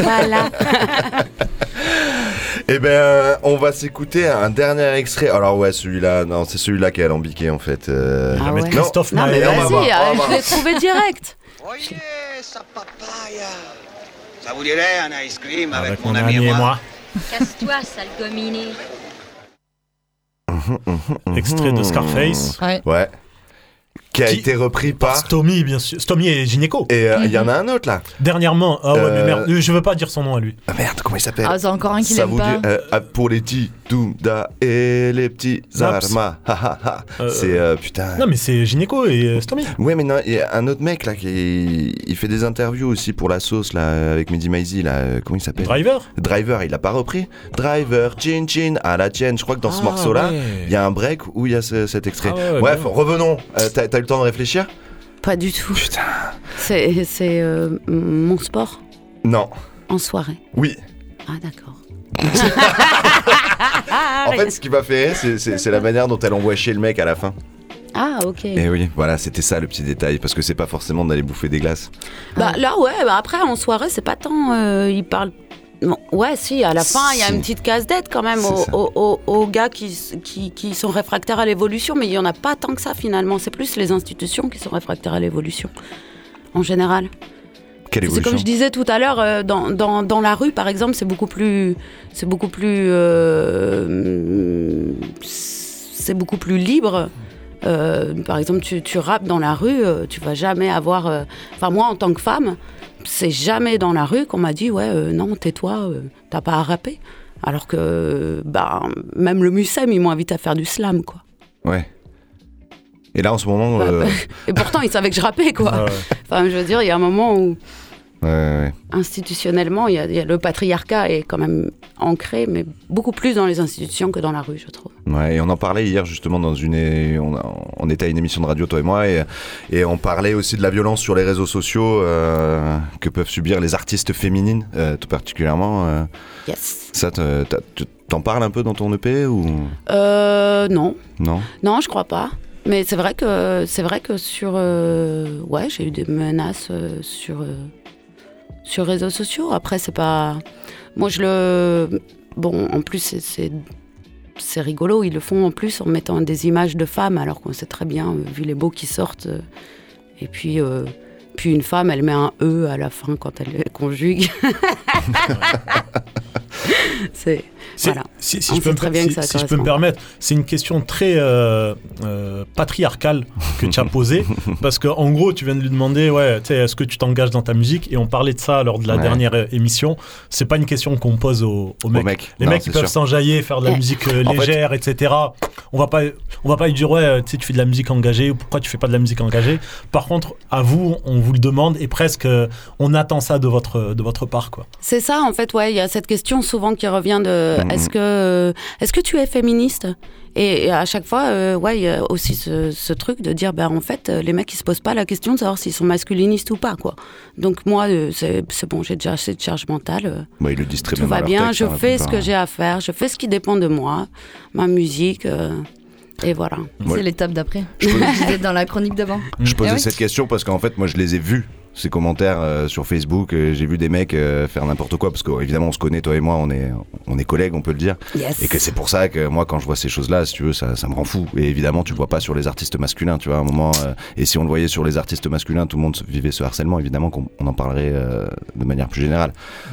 voilà. Eh ben, on va s'écouter un dernier extrait. Alors ouais, celui-là, non, c'est celui-là qui est alambiqué en fait. euh, Ah je vais ouais. non. Christophe Non, mais vas-y, euh, je l'ai trouvé direct. Ça vous dirait un ice cream avec, Avec mon ami et moi. Casse-toi, sale gominé. Extrait de Scarface. Ouais. Ouais. Qui a Qui- été repris par. Stomy, bien sûr. Stomy et Gynéco. Et euh, il y en a un autre là. Dernièrement. Ah ouais, mais Euh, merde. Je veux pas dire son nom à lui. Ah merde, comment il s'appelle Ah, c'est encore un qui l'aime pas. dit euh, ah, pour les petits Doomda et les petits Zaps. Arma. Ha, ha, ha. Euh, C'est euh, putain. Non, mais c'est Gynéco et euh, Stomy. Ouais, mais non, il y a un autre mec là qui il fait des interviews aussi pour la sauce là avec Mehdi Maizi là. euh, Comment il s'appelle Driver Driver, il a pas repris. Driver, chin chin, à la tienne. Je crois que dans ce Ah, morceau là, ouais. il y a un break où il y a ce- cet extrait. Ah ouais, Bref, bien. revenons. Euh, eu le temps de réfléchir Pas du tout. Putain. C'est euh, mon sport Non. en soirée. Oui. Ah, d'accord. En fait, ce qui m'a fait rire, c'est- la manière dont elle envoie chier le mec à la fin. Ah, ok. Et oui, voilà, c'était ça le petit détail, parce que c'est pas forcément d'aller bouffer des glaces. Bah, là, ouais, bah, après, en soirée, c'est pas tant. euh, il parle. Ouais, si, à la fin, il y a une petite casse-dette quand même aux, gars qui, qui, qui sont réfractaires à l'évolution, mais il y en a pas tant que ça finalement. C'est plus les institutions qui sont réfractaires à l'évolution, en général. C'est comme je disais tout à l'heure, euh, dans, dans, dans la rue, par exemple, c'est beaucoup plus, c'est beaucoup plus, euh, c'est beaucoup plus libre. Euh, par exemple, tu, tu rappes dans la rue, euh, tu vas jamais avoir. euh, Enfin, moi, en tant que femme, c'est jamais dans la rue qu'on m'a dit ouais, non, tais-toi, t'as pas à rapper. Alors que, bah, même le Mucem, ils m'ont invité à faire du slam, quoi. Ouais. Et là, en ce moment. Bah, bah, Et pourtant, ils savaient que je rappais, quoi. Ouais. Enfin, je veux dire, il y a un moment où, ouais, ouais. institutionnellement, il y, a, il y a le patriarcat est quand même ancré, mais beaucoup plus dans les institutions que dans la rue, je trouve. Ouais, et on en parlait hier justement dans une. On, était à une émission de radio, toi et moi, et, et on parlait aussi de la violence sur les réseaux sociaux euh, que peuvent subir les artistes féminines, euh, tout particulièrement. euh. Yes. Ça, t'en parles un peu dans ton EP ou? Euh, non. non? Non, je crois pas. Mais c'est vrai que c'est vrai que sur ouais, j'ai eu des menaces sur sur réseaux sociaux. Après, c'est pas moi je le bon. En plus, c'est- c'est rigolo. Ils le font en plus en mettant des images de femmes, alors qu'on sait très bien, euh, vu les beaux qui sortent. euh, et puis euh, puis une femme, elle met un e à la fin quand elle conjugue. C'est- voilà. Si, si je peux, me, très bien si- que ça si je peux me permettre, c'est une question très euh, euh, patriarcale que tu as posée. parce qu'en gros, tu viens de lui demander ouais, est-ce que tu t'engages dans ta musique? Et on parlait de ça lors de la Ouais. dernière euh, émission. C'est pas une question qu'on pose aux, aux mecs. mecs. Les Non, mecs, ils peuvent s'enjailler, faire de la musique euh, En fait- légère, etc. On va pas, on va pas lui dire ouais, tu fais de la musique engagée ou pourquoi tu fais pas de la musique engagée. Par contre, à vous, on vous le demande et presque euh, on attend ça de votre, de votre part. quoi. C'est ça, en fait, ouais. Il y a cette question souvent qui revient de Mhm. est-ce que, euh, est-ce que tu es féministe? Et, et à chaque fois, euh, ouais, il y a aussi ce, ce truc de dire, ben en fait, les mecs, ils se posent pas la question de savoir s'ils sont masculinistes ou pas, quoi. Donc moi, euh, c'est c'est bon, j'ai déjà assez de charge mentale. euh, Bah, ils le disent très tout bien va bien, texte, je hein, fais ce que j'ai à faire, je fais ce qui dépend de moi, ma musique, euh, et voilà. Ouais. C'est l'étape d'après. Je disais dans la chronique d'avant. Je posais oui. cette question parce qu'en fait, moi, je les ai vus, ces commentaires euh, sur Facebook. euh, J'ai vu des mecs euh, faire n'importe quoi parce qu'évidemment, on se connaît, toi et moi, on est, on est collègues, on peut le dire. Yes. Et que c'est pour ça que moi, quand je vois ces choses-là, si tu veux, ça, ça me rend fou. Et évidemment, tu le vois pas sur les artistes masculins, tu vois, à un moment. et si on le voyait sur les artistes masculins, tout le monde vivait ce harcèlement, évidemment qu'on on en parlerait de manière plus générale.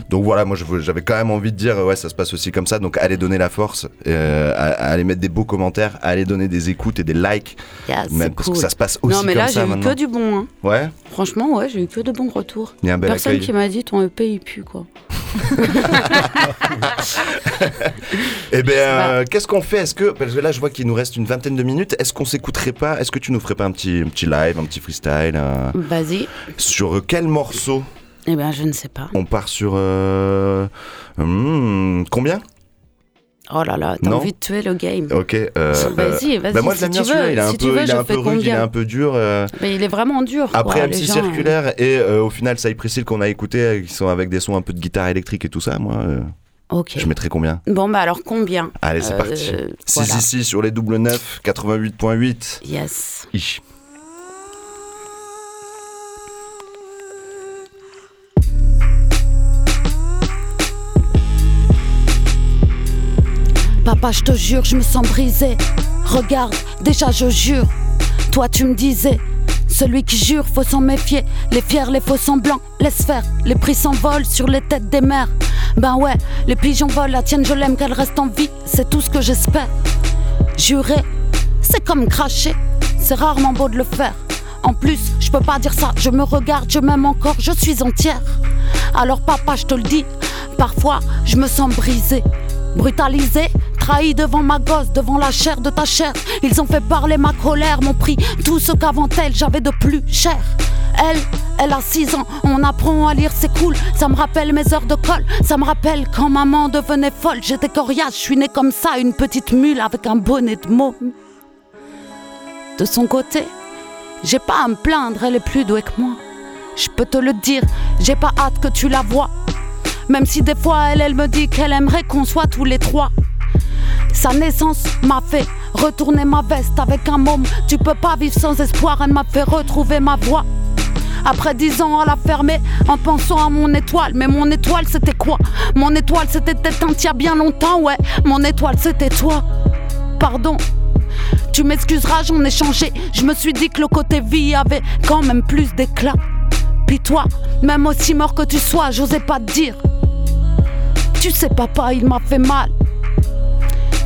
Donc voilà, moi, j'avais quand même envie de dire, ouais, ça se passe aussi comme ça. Donc allez donner la force, aller mettre des beaux commentaires, à aller donner des écoutes et des likes. Même parce cool. que ça se passe aussi Non, mais comme là, ça j'ai eu maintenant. que du bon, hein. Ouais. Franchement, ouais, j'ai eu que de bons retours. Il y a un bel Personne accueil. qui m'a dit ton EP il pue quoi. Eh ben, euh, qu'est-ce qu'on fait? Est-ce que parce que là, je vois qu'il nous reste une vingtaine de minutes. Est-ce qu'on s'écouterait pas? Est-ce que tu nous ferais pas un petit, un petit live, un petit freestyle euh, Vas-y. Sur quel morceau? Eh ben, je ne sais pas. On part sur euh, hmm, combien? Oh là là, t'as envie de tuer le game. Ok. euh, Vas-y, euh, vas-y, bah moi, je si l'aime tu bien celui-là. Il est un si veux, il est je un peu rude, il est un peu dur. euh, Mais il est vraiment dur. Après MC gens, Circulaire et euh, au final Cypress Hill qu'on a écouté, qui sont avec des sons un peu de guitare électrique et tout ça, moi, Ok. je mettrais combien? Bon, bah alors combien? Allez, c'est parti. 6 voilà. ici sur les double 9, 88.8. Yes. Ich. Papa, je te jure, je me sens brisé. Regarde, déjà je jure. Toi, tu me disais, celui qui jure, faut s'en méfier. Les fiers, les faux semblants, laisse faire. Les prix s'envolent sur les têtes des mères. Ben ouais, les pigeons volent, la tienne, je l'aime, qu'elle reste en vie. C'est tout ce que j'espère. Jurer, c'est comme cracher. C'est rarement beau de le faire. En plus, je peux pas dire ça, je me regarde, je m'aime encore, je suis entière. Alors papa, je te le dis, parfois je me sens brisée, brutalisée, trahie devant ma gosse, devant la chair de ta chair. Ils ont fait parler ma colère, m'ont pris tout ce qu'avant elle j'avais de plus cher. Elle, elle a 6 ans, on apprend à lire, c'est cool. Ça me rappelle mes heures de colle, ça me rappelle quand maman devenait folle. J'étais coriace, je suis née comme ça, une petite mule avec un bonnet de môme. De son côté, j'ai pas à me plaindre, elle est plus douée que moi. Je peux te le dire, j'ai pas hâte que tu la vois. Même si des fois elle, elle me dit qu'elle aimerait qu'on soit tous les trois. Sa naissance m'a fait retourner ma veste avec un môme. Tu peux pas vivre sans espoir, elle m'a fait retrouver ma voix. Après dix ans à la fermer en pensant à mon étoile. Mais mon étoile c'était quoi? Mon étoile c'était éteinte il y a bien longtemps, ouais. Mon étoile c'était toi. Pardon, tu m'excuseras, j'en ai changé. Je me suis dit que le côté vie avait quand même plus d'éclat. Puis toi, même aussi mort que tu sois, j'osais pas te dire. Tu sais, papa, il m'a fait mal.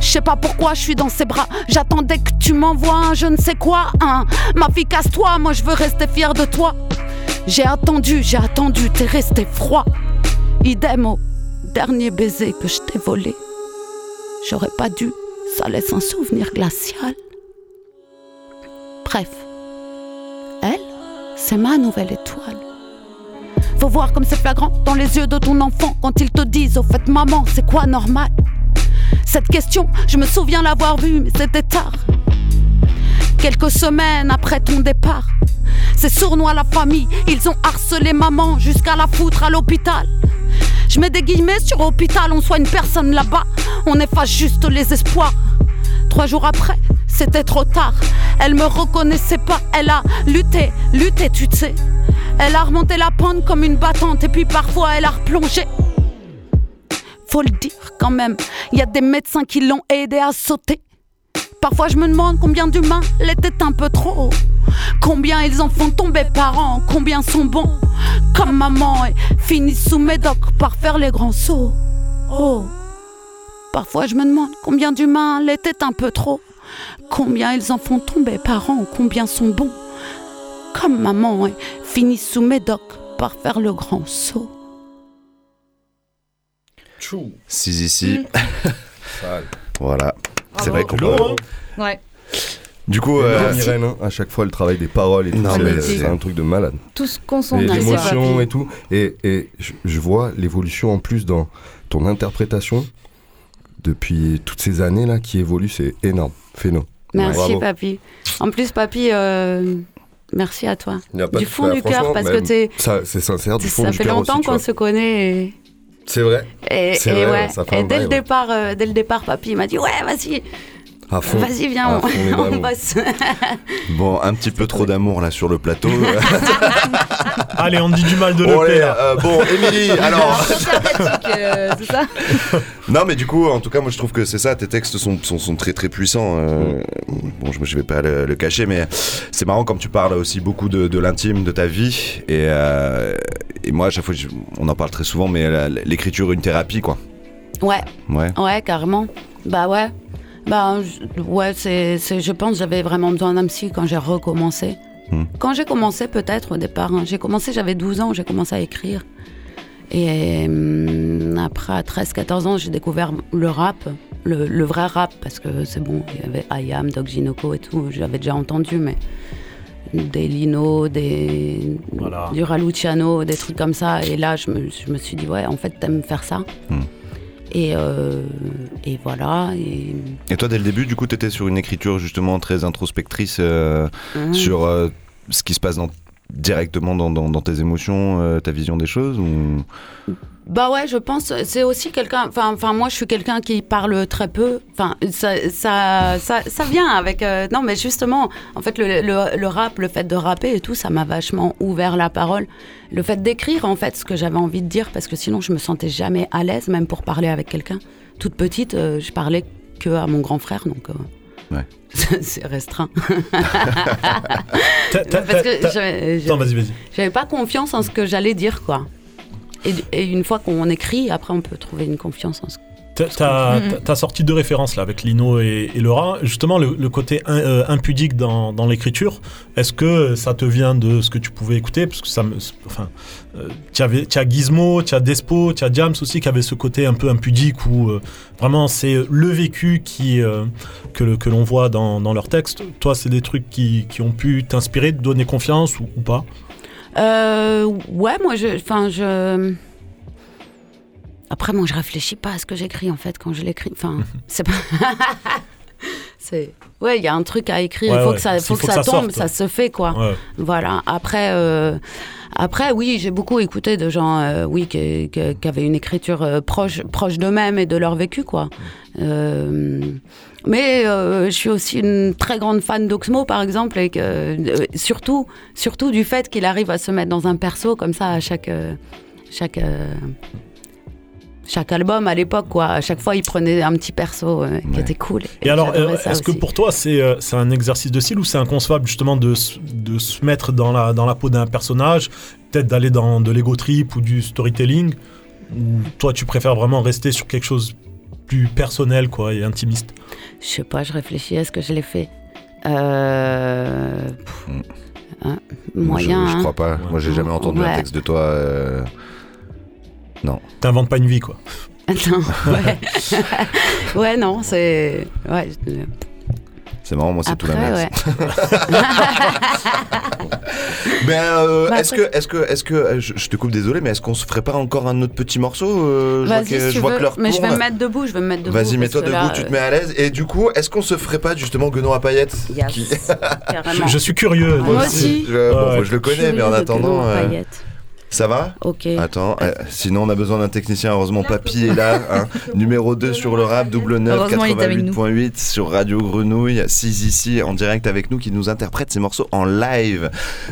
Je sais pas pourquoi je suis dans ses bras. J'attendais que tu m'envoies un je ne sais quoi. Hein. Ma fille, casse-toi, moi je veux rester fière de toi. J'ai attendu, j'ai attendu, t'es resté froid. Idem au dernier baiser que je t'ai volé. J'aurais pas dû, ça laisse un souvenir glacial. Bref, elle, c'est ma nouvelle étoile. Faut voir comme c'est flagrant dans les yeux de ton enfant quand ils te disent au fait maman, c'est quoi normal? Cette question, je me souviens l'avoir vue, mais c'était tard. Quelques semaines après ton départ, c'est sournois la famille, ils ont harcelé maman jusqu'à la foutre à l'hôpital. Je mets des guillemets sur hôpital, on soigne personne là-bas, on efface juste les espoirs. Trois jours après, c'était trop tard. Elle me reconnaissait pas, elle a lutté, lutté, tu sais. Elle a remonté la pente comme une battante et puis parfois elle a replongé. Faut le dire quand même, il y a des médecins qui l'ont aidé à sauter. Parfois je me demande combien d'humains l'étaient un peu trop. Combien ils en font tomber parents, combien sont bons comme maman et finissent sous médoc par faire les grands sauts. Oh. Parfois je me demande combien d'humains l'étaient un peu trop. Combien ils en font tomber parents, combien sont bons comme maman et finissent sous médoc par faire le grand saut. Si, ici. Sale. voilà. C'est vrai qu'on peut. Lourd, Ouais. Du coup, euh, Irène, hein, à chaque fois, le travail des paroles et tout, Non, c'est- un truc de malade. Tout ce qu'on s'en Et a, l'émotion et tout. Et, et je, je vois l'évolution en plus dans ton interprétation depuis toutes ces années là qui évolue, c'est énorme. Phéno. Merci Bravo. papy. En plus papy, euh, merci à toi. Y a pas Du fond du cœur parce que t'es... ça, c'est sincère du fond Ça du fait cœur longtemps aussi, tu qu'on se connaît et... C'est vrai. Et, et vrai, ouais. ça fait et dès le départ, euh, dès le départ, papy m'a dit ouais, vas-y. Vas-y, viens, À on, bosse. bon, un petit peu trop d'amour là sur le plateau. Allez, on dit du mal de Bon, l'EP euh, bon, Émilie, alors. euh, c'est ça Non, mais du coup, en tout cas, moi je trouve que c'est ça. Tes textes sont, sont, sont très très puissants. euh, bon, je, je vais pas le, le cacher, mais c'est marrant comme tu parles aussi beaucoup de, de l'intime, de ta vie. Et, euh, et moi, à chaque fois, je- on en parle très souvent, mais l'écriture, une thérapie, quoi. Ouais, Ouais. ouais, carrément. Bah ouais. Bah ouais, c'est, je pense que j'avais vraiment besoin d'un psy quand j'ai recommencé. Hmm. Quand j'ai commencé, peut-être au départ, hein, j'ai commencé, j'avais 12 ans, j'ai commencé à écrire. Et hum, après, à 13-14 ans, j'ai découvert le rap, le, le vrai rap, parce que c'est bon, il y avait IAM, Doc Ginoko et tout, j'avais déjà entendu, mais des Lino, des, Voilà. du Raluciano, des trucs comme ça. Et là, je me, je me suis dit, ouais, en fait, t'aimes faire ça. Hmm. Et, euh, et voilà. Et... Et toi, dès le début, du coup, t'étais sur une écriture justement très introspectrice euh, Mhm. sur euh, ce qui se passe dans, directement dans, dans- dans tes émotions, ta vision des choses ou... Bah ouais, je pense, c'est aussi quelqu'un, enfin, moi je suis quelqu'un qui parle très peu, enfin ça, ça, ça, ça vient avec, euh, non mais justement, en fait le, le, le rap, le fait de rapper et tout, ça m'a vachement ouvert la parole. Le fait d'écrire en fait ce que j'avais envie de dire, parce que sinon je me sentais jamais à l'aise, même pour parler avec quelqu'un. Toute petite, euh, je parlais que à mon grand frère, donc... euh, Ouais. c'est restreint. Parce que t'as- j'avais- Non, vas-y, vas-y. J'avais pas confiance en ce que j'allais dire, quoi. Et, et une fois qu'on écrit, après, on peut trouver une confiance en ce T'as- t'as sorti deux références là avec Lino et, et Laura. Justement, le, le côté in- euh, impudique dans, dans l'écriture, est-ce que ça te vient de ce que tu pouvais écouter? Parce que ça me. Enfin, euh, tu as Gizmo, tu as Despo, tu as Diams aussi qui avait ce côté un peu impudique où euh, vraiment c'est le vécu qui, que, l'on voit dans, dans leurs textes. Toi, c'est des trucs qui, qui ont pu t'inspirer, te donner confiance ou, ou pas? Euh, ouais, moi, je, enfin, je. Après, moi, je réfléchis pas à ce que j'écris en fait quand je l'écris. Enfin, c'est pas. c'est. Ouais, il y a un truc à écrire. Ouais, il faut ouais. que ça, Il faut faut que que ça ça tombe, sorte, ça se fait quoi. Ouais. Voilà. Après, euh, après, oui, j'ai beaucoup écouté de gens, euh, oui, qui, qui- qui avaient une écriture euh, proche, proche d'eux-mêmes et de leur vécu, quoi. Euh, mais euh, je suis aussi une très grande fan d'Oxmo, par exemple, et que, euh, surtout, surtout du fait qu'il arrive à se mettre dans un perso comme ça à chaque, euh, chaque, chaque album à l'époque, quoi. À chaque fois, il prenait un petit perso euh, qui était cool. Et alors, est-ce que pour toi, c'est euh, c'est un exercice de style ou c'est inconcevable justement de, se- de se mettre dans la, dans la peau d'un personnage, peut-être d'aller dans de l'ego trip ou du storytelling Ou toi, tu préfères vraiment rester sur quelque chose plus personnel quoi, et intimiste? Je sais pas, je réfléchis à ce que je l'ai fait. Euh, pff, hein, moyen. Je, je hein. crois pas. Moi, j'ai jamais entendu un texte de toi. euh, Non. T'inventes pas une vie, quoi. Non, ouais. ouais, non, c'est. Ouais, je- C'est marrant, moi c'est tout l'inverse. Ben, euh, Bah, est-ce que, est-ce que, est-ce que, euh, je, je te coupe, désolé, mais est-ce qu'on se ferait pas encore un autre petit morceau euh, Je vois Vas-y, que, si je tu vois veux. que l'heure Mais je vais me mettre debout, je vais me mettre debout. Vas-y, mets-toi debout, là, tu te euh, mets à l'aise. Et du coup, est-ce qu'on se ferait pas justement Guenon à paillettes Yes, qui- carrément. Je suis curieux. Moi aussi. Je, bon, Ouais. je le connais, mais en attendant. À ça va Ok. Attends, euh, sinon on a besoin d'un technicien. Heureusement, Papy est là. hein. Numéro 2 sur le rap, double 9, Heureusement, il est avec nous. 88.8 sur Radio Grenouille. 6 ici en direct avec nous qui nous interprète ses morceaux en live.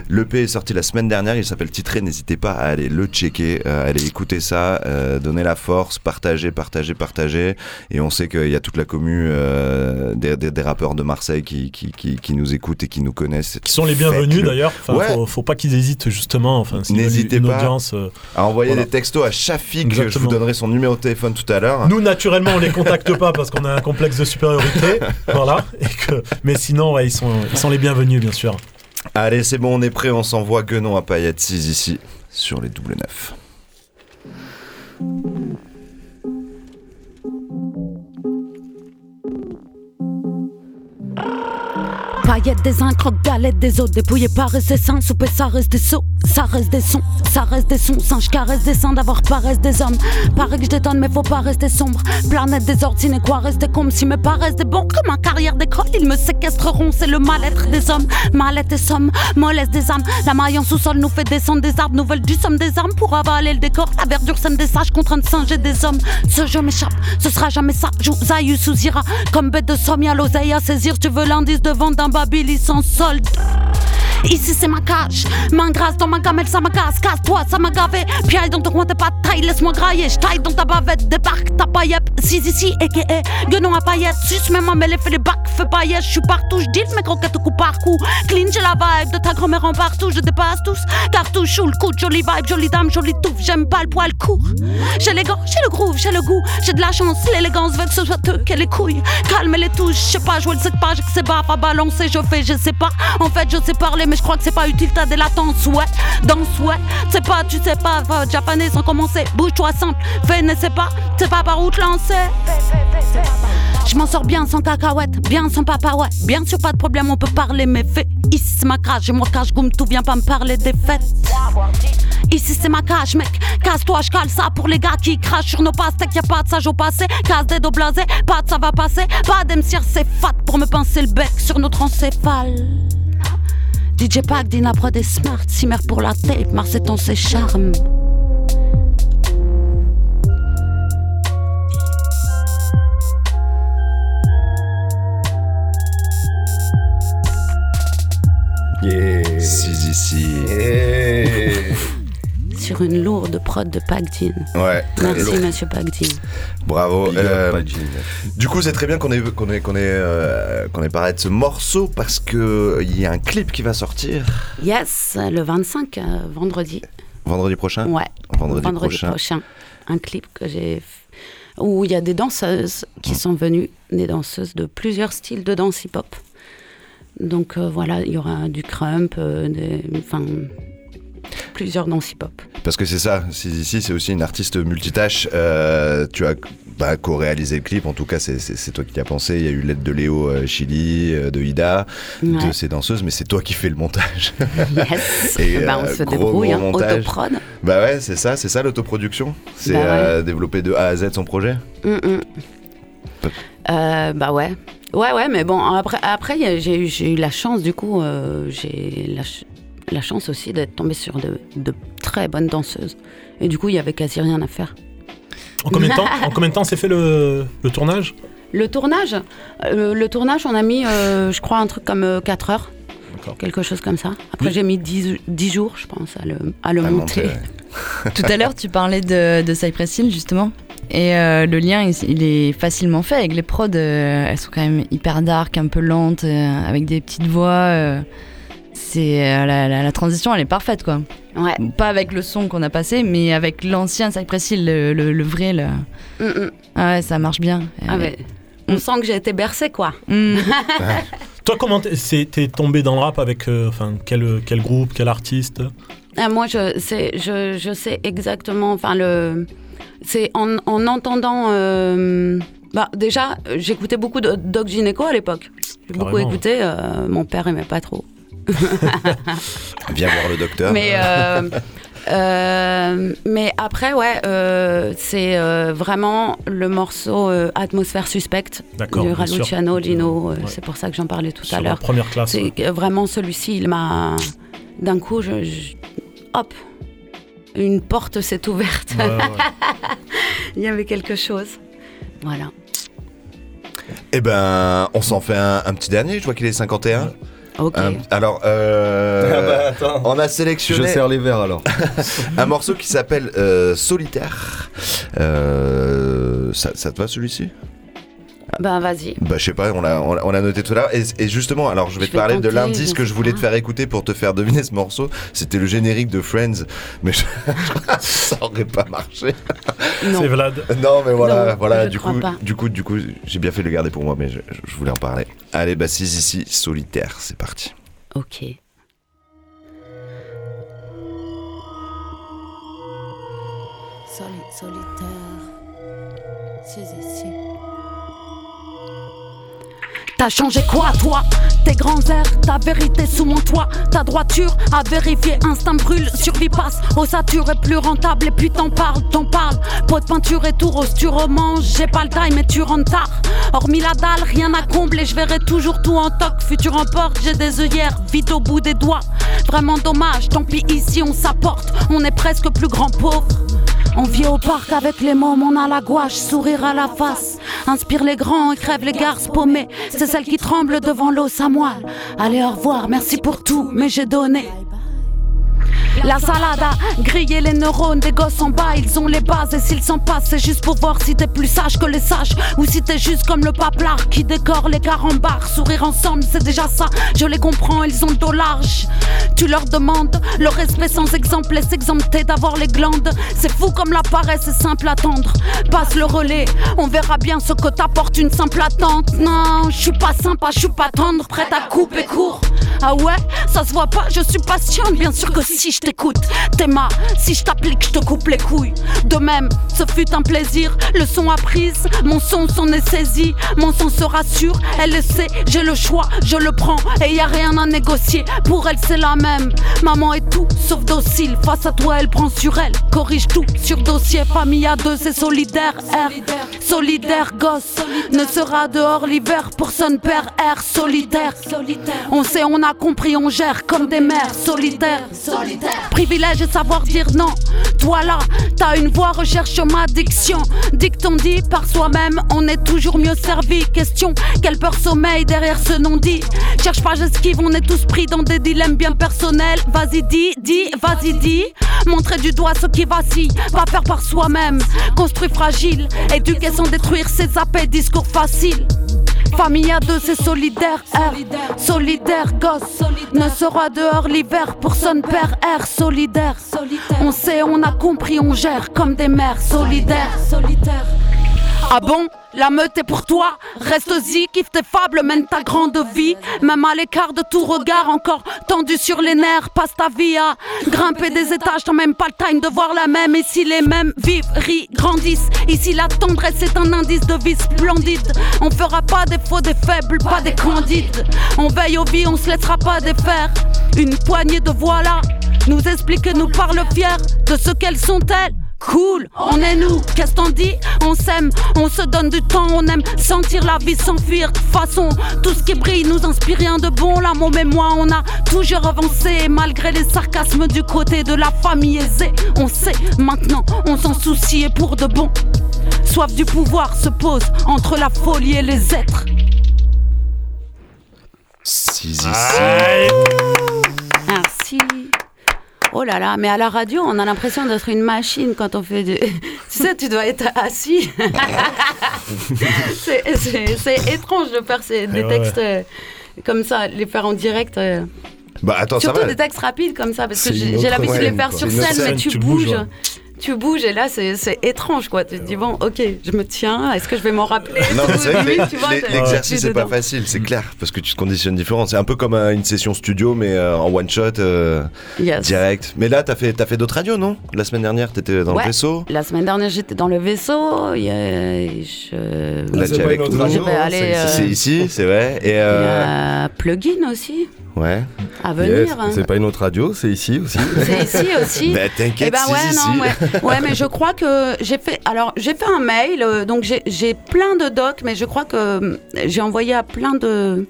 L'EP est sorti la semaine dernière. Il s'appelle Titré. N'hésitez pas à aller le checker, euh, aller écouter ça, euh, donner la force, partager, partager, partager. Et on sait qu'il y a toute la commu euh, des, des- des rappeurs de Marseille qui, qui, qui, qui nous écoutent et qui nous connaissent. Qui sont les bienvenus d'ailleurs. Enfin, Ouais. faut, faut pas qu'ils hésitent justement. Enfin, N'hésitez pas audience, euh, à envoyer voilà. des textos à Shafik. Je vous Exactement. donnerai son numéro de téléphone tout à l'heure. Nous, naturellement, on les contacte pas parce qu'on a un complexe de supériorité. voilà. Et que... Mais sinon, ouais, ils, sont, ils sont les bienvenus, bien sûr. Allez, c'est bon, on est prêt, on s'envoie Guenon à paillettes 6 ici sur les double 9. Paillettes des uns, croque galettes des autres, dépouillé par et seins, souper ça reste des sauts, ça reste des sons, ça reste des sons, singe caresse des seins, d'avoir paresse des hommes. Paraît que je détonne, mais faut pas rester sombre. Planète désordonnée, quoi rester comme si me paraissent des bons, comme ma carrière d'école, ils me séquestreront, c'est le mal-être des hommes, mal-être et somme, mollesse des âmes. La maille en sous-sol nous fait descendre des arbres, nouvelles du somme des armes pour avaler le décor. La verdure sème des sages contre de singer des hommes. Ce jeu m'échappe, ce sera jamais ça. Joue Zayus sous Ira, comme bête de somme, y'a l'oseille à saisir. Tu veux l'indice de vente d'un babili sans solde. Ici c'est ma cage, main grasse dans ma gamelle, ça m'agace, casse-toi, ça m'a gavé. Piaille dans ton coin, t'es pas taille, laisse-moi grailler. J'taille dans ta bavette, débarque ta paillette. Si ici, aka, guenon à paillettes. Suce mes mamelles, fais les bacs, fais paillettes. J'suis partout, j'deal mes croquettes coup par coup. Clean, j'ai la vibe de ta grand-mère en partout, je dépasse tous. Cartouche sous le coude, jolie vibe, jolie dame, jolie touffe. J'aime pas le poil court. J'ai les gants, j'ai le groove, j'ai le goût, j'ai de la chance, l'élégance veut que ce soit eux qui les couilles. Calme les touches, je sais pas jouer le sais pas, que c'est baf à balancer, je fais, je sais pas. En fait, je sais parler, mais crois que c'est pas utile, t'as des latences, ouais. Danse, ouais. C'est pas, tu sais pas, va, japonais sans commencer. Bouge-toi simple, fais, ne sais pas, c'est pas par où te lancer. Je m'en sors bien sans cacahuètes, bien sans papa, ouais. Bien sûr, pas de problème, on peut parler, mais fait. Ici, c'est ma cage, et moi, cache goum, tout vient pas me parler des fêtes. Ici, c'est ma cage, mec. Casse-toi, je cale ça pour les gars qui crachent sur nos pastèques. Y'a pas de sage au passé, casse des dos blasés, pas de ça va passer. Pas d'MCR, c'est fat pour me pincer le bec sur notre encéphale. DJ Pack, Dina Prod et Smart, Simmer pour la tape, Marseton ses charmes. Yeah. 6 ici. Sur une lourde prod de Pagdin. Ouais, très Merci, monsieur Pagdin. Bravo. Euh, du coup, c'est très bien qu'on ait, qu'on ait, qu'on ait, euh, qu'on ait parlé de ce morceau parce que il y a un clip qui va sortir Yes, le 25, euh, vendredi. vendredi prochain? Ouais. Vendredi, prochain. prochain. Un clip que j'ai où il y a des danseuses qui sont venues, des danseuses de plusieurs styles de danse hip-hop. Donc euh, voilà, il y aura du crump, euh, des- enfin plusieurs danses hip-hop. Parce que c'est ça, c'est- ici c'est aussi une artiste multitâche. Euh, tu as bah, co-réalisé le clip, en tout cas c'est- toi qui as pensé. Il y a eu l'aide de Léo euh, Chili, euh, de Ida, de ces danseuses, mais c'est toi qui fais le montage. Yes. Et, Bah, on se gros, débrouille, gros hein, autoprod. Bah ouais, c'est ça, c'est ça l'autoproduction. C'est Bah ouais. développer de A à Z son projet. Mm, mm. Bah ouais. Ouais, ouais, mais bon, après, après j'ai eu, la chance, du coup, j'ai la, la chance aussi d'être tombée sur de, de très bonnes danseuses. Et du coup, il y avait quasi rien à faire. En combien de temps, en combien de temps s'est fait le, le tournage? Le tournage, euh, le tournage, on a mis, euh, je crois, un truc comme 4 heures. Quelque chose comme ça. Après, j'ai mis 10, 10 jours, je pense, à le, à le monter. Tout à l'heure, tu parlais de, de Cypress Hill, justement. Et euh, le lien, il, il est facilement fait avec les prods. euh, elles sont quand même hyper dark, un peu lentes, euh, avec des petites voix. Euh, c'est euh, la, la- la transition, elle est parfaite, quoi. Ouais. Pas avec le son qu'on a passé, mais avec l'ancien Cypress Hill, le, le- le vrai. Le... Mm, mm. Ah ouais, ça marche bien. Ah ouais. On sent que j'ai été bercée, quoi. Mm. Toi, comment t'es tombé dans le rap avec euh, enfin, quel, quel groupe, quel artiste? Ah, moi, je sais, je, je sais exactement. Enfin, le, c'est en, en entendant. euh, bah, déjà, j'écoutais beaucoup de Doc Gineco à l'époque. J'ai beaucoup écouté. euh, mon père aimait pas trop. Viens voir le docteur. Mais, euh, euh, mais après, ouais, euh, c'est euh, vraiment le morceau euh, Atmosphère suspecte de. Raluciano, Lino. euh, Ouais. C'est pour ça que j'en parlais tout Sur à l'heure. première classe, ouais. vraiment celui-ci, il m'a. D'un coup, je, je- hop, une porte s'est ouverte. Ouais, ouais. il y avait quelque chose. Voilà. Eh ben, on s'en fait un, un petit dernier. Je vois qu'il est 51. Ok. Un- alors, euh, Ah bah, on a sélectionné. Je serre les verres alors. un morceau qui s'appelle euh, Solitaire. Euh, ça, ça te va celui-ci? Ben, vas-y. Bah je sais pas, on l'a on noté tout à l'heure. Et, et justement, alors je vais Je te vais parler de l'indice que je voulais pas. te faire écouter pour te faire deviner ce morceau. C'était le générique de Friends, mais je- ça aurait pas marché. Non. C'est Vlad. Non mais voilà, Non, voilà. Du coup, du coup, du coup, j'ai bien fait de le garder pour moi, mais je, je voulais en parler. Allez, bah c'est ici, solitaire, c'est parti. Ok. Soli- solitaire. Si, si, si. T'as changé quoi, toi? Tes grands airs, ta vérité sous mon toit, ta droiture à vérifier, instinct brûle, survie passe, ossature est plus rentable et puis t'en parles, t'en parles. Pot de peinture et tout rose, tu remanges, j'ai pas le time et tu rentres tard. Hormis la dalle, rien à combler, je verrai toujours tout en toc, futur en porte, j'ai des œillères, vite au bout des doigts. Vraiment dommage, tant pis ici on s'apporte, on est presque plus grand pauvre. On vit au parc avec les mômes, on a la gouache, sourire à la face. Inspire les grands et crève les garces paumées. C'est celle qui tremble devant l'eau moelle. Allez, au revoir, merci pour tout, mais j'ai donné. La salade a grillé les neurones des gosses en bas, ils ont les bases et s'ils s'en passent, c'est juste pour voir si t'es plus sage que les sages ou si t'es juste comme le paplard qui décore les carambars. Sourire ensemble, c'est déjà ça, je les comprends, ils ont le dos large. Tu leur demandes le respect sans exemple, laisse exempter d'avoir les glandes. C'est fou comme la paresse, c'est simple à tendre. Passe le relais, on verra bien ce que t'apporte une simple attente. Non, je suis pas sympa, je suis pas tendre, prête à couper court. Ah ouais, ça se voit pas, je suis patiente, bien sûr que si je t'écoute, t'es ma, si je t'applique, je te coupe les couilles. De même, ce fut un plaisir, le son a prise, mon son s'en est saisi, mon son se rassure, elle le sait, j'ai le choix, je le prends, et y a rien à négocier, pour elle c'est la même. Maman est tout sauf docile, face à toi elle prend sur elle, corrige tout sur dossier, famille à deux, c'est solidaire, R, solidaire, gosse, ne sera dehors l'hiver pour son père, R, solitaire. On sait, on a compris, on gère comme des mères solitaires. Privilège et savoir dire non. Toi là, t'as une voix, recherche ma diction. Dicton dit par soi-même, on est toujours mieux servi. Question, quelle peur sommeil derrière ce non-dit? Cherche pas, j'esquive, on est tous pris dans des dilemmes bien personnels. Vas-y, dis, dis, vas-y, dis. Montrer du doigt ce qui vacille, pas faire par soi-même. Construit fragile, éduquer sans détruire, c'est zapper, discours facile. Famille à deux, c'est solidaire, R. Solidaire, gosse. Ne sera dehors l'hiver pour son père, R. Solidaire. On sait, on a compris, on gère comme des mères solidaires. Ah bon? La meute est pour toi. Reste-y, kiffe tes fables, mène ta grande vie. Même à l'écart de tout regard, encore tendu sur les nerfs Passe ta vie à grimper des étages. T'as même pas le time de voir la même. Ici les mêmes vivent, rient, grandissent. Ici la tendresse est un indice de vie splendide. On fera pas des faux, des faibles, pas des candides. On veille aux vies, on se laissera pas défaire. Une poignée de voilà nous explique et nous parle fier de ce qu'elles sont-elles Cool, on est nous, qu'est-ce t'en dis On s'aime, on se donne du temps, on aime sentir la vie s'enfuir. De toute façon, tout ce qui brille nous inspire rien de bon. Là, mon et moi, on a toujours avancé, malgré les sarcasmes du côté de la famille aisée. On sait, maintenant, on s'en soucie et pour de bon. Soif du pouvoir se pose entre la folie et les êtres. Si, si, Merci. Oh là là, mais à la radio, on a l'impression d'être une machine quand on fait du. tu sais, tu dois être assis. c'est, c'est- c'est étrange de faire ces- des Eh ouais, textes euh, comme ça, les faire en direct. euh. Bah attends, Surtout ça va. des textes rapides comme ça, parce que j'ai l'habitude de les faire quoi. sur scène, mais tu, tu bouges, bouges. ouais. Tu bouges et là, c'est c'est étrange, quoi. Tu te dis, bon, ok, je me tiens, est-ce que je vais m'en rappeler? Non, tu l'exercice c'est pas facile, c'est clair, parce que tu te conditionnes différent. C'est un peu comme euh, une session studio, mais euh, en one shot, euh, Yes. direct. Mais là, t'as fait, t'as fait d'autres radios, non? La semaine dernière, t'étais dans Ouais. le vaisseau. La semaine dernière, j'étais dans le vaisseau. Y a, je... Là, tu es avec tout le Je monde. vais aller. C'est- euh, C'est ici, c'est vrai. Et Il y euh, a Plugin aussi, ouais. à venir. Yes, hein. C'est pas une autre radio, c'est ici aussi. C'est ici aussi. Bah, t'inquiète, Eh ben c'est ouais, ici. non, ouais. ouais, mais je crois que j'ai fait. Alors, j'ai fait un mail, euh, donc j'ai- j'ai plein de docs, mais je crois que euh, j'ai envoyé à plein de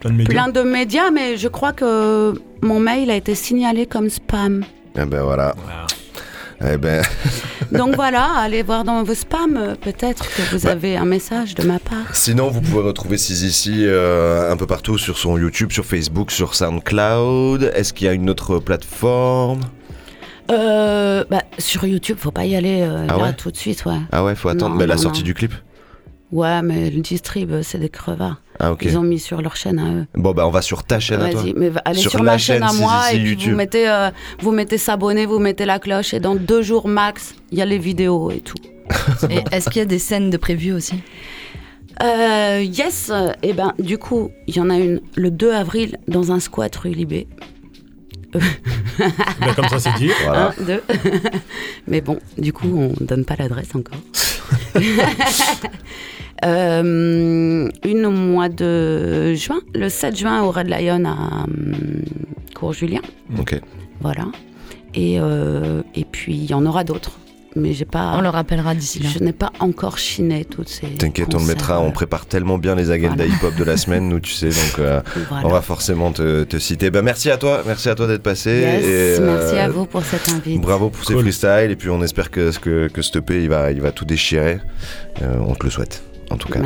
Plein de médias. plein de médias, mais je crois que mon mail a été signalé comme spam. Eh ben voilà. Eh ben. Donc voilà, allez voir dans vos spams, peut-être que vous Bah. avez un message de ma part. Sinon, vous pouvez retrouver Sizici euh, un peu partout sur son YouTube, sur Facebook, sur SoundCloud. Est-ce qu'il y a une autre plateforme? Euh, bah, sur YouTube, faut pas y aller euh, Ah là ouais? tout de suite, ouais. Ah ouais, faut attendre. Non, mais la sortie non. du clip? Ouais, mais le distrib, c'est des crevards. Ah. Ils ont mis sur leur chaîne à eux. Bon bah on va sur ta chaîne à toi. Vas-y, mais allez sur, la ma chaîne à moi et puis YouTube. vous mettez, euh, vous mettez s'abonner, vous mettez la cloche et dans deux jours max, il y a les vidéos et tout. Et est-ce qu'il y a des scènes de prévues aussi? Euh, yes, et ben du coup, il y en a une le 2 avril dans un squat rue Libé. Ben, comme ça, c'est dit. Un, deux. Mais bon, du coup, on donne pas l'adresse encore. Euh, une au mois de juin, le 7 juin au Red Lion à hum, Cours-Julien. Ok. Voilà. Et, euh, et puis, il y en aura d'autres. Mais j'ai pas. On le rappellera d'ici là. Je n'ai pas encore chiné toutes ces. T'inquiète, on le mettra. On prépare tellement bien les agendas hip-hop de la semaine, nous, tu sais. Donc, euh, Voilà. on va forcément te, te citer. Ben, merci à toi. Merci à toi d'être passé. Yes, et, euh, merci à vous pour cette invite. Bravo pour ces freestyles. Et puis, on espère que, que, que ce EP, il va, il va tout déchirer. Euh, on te le souhaite. En tout cas.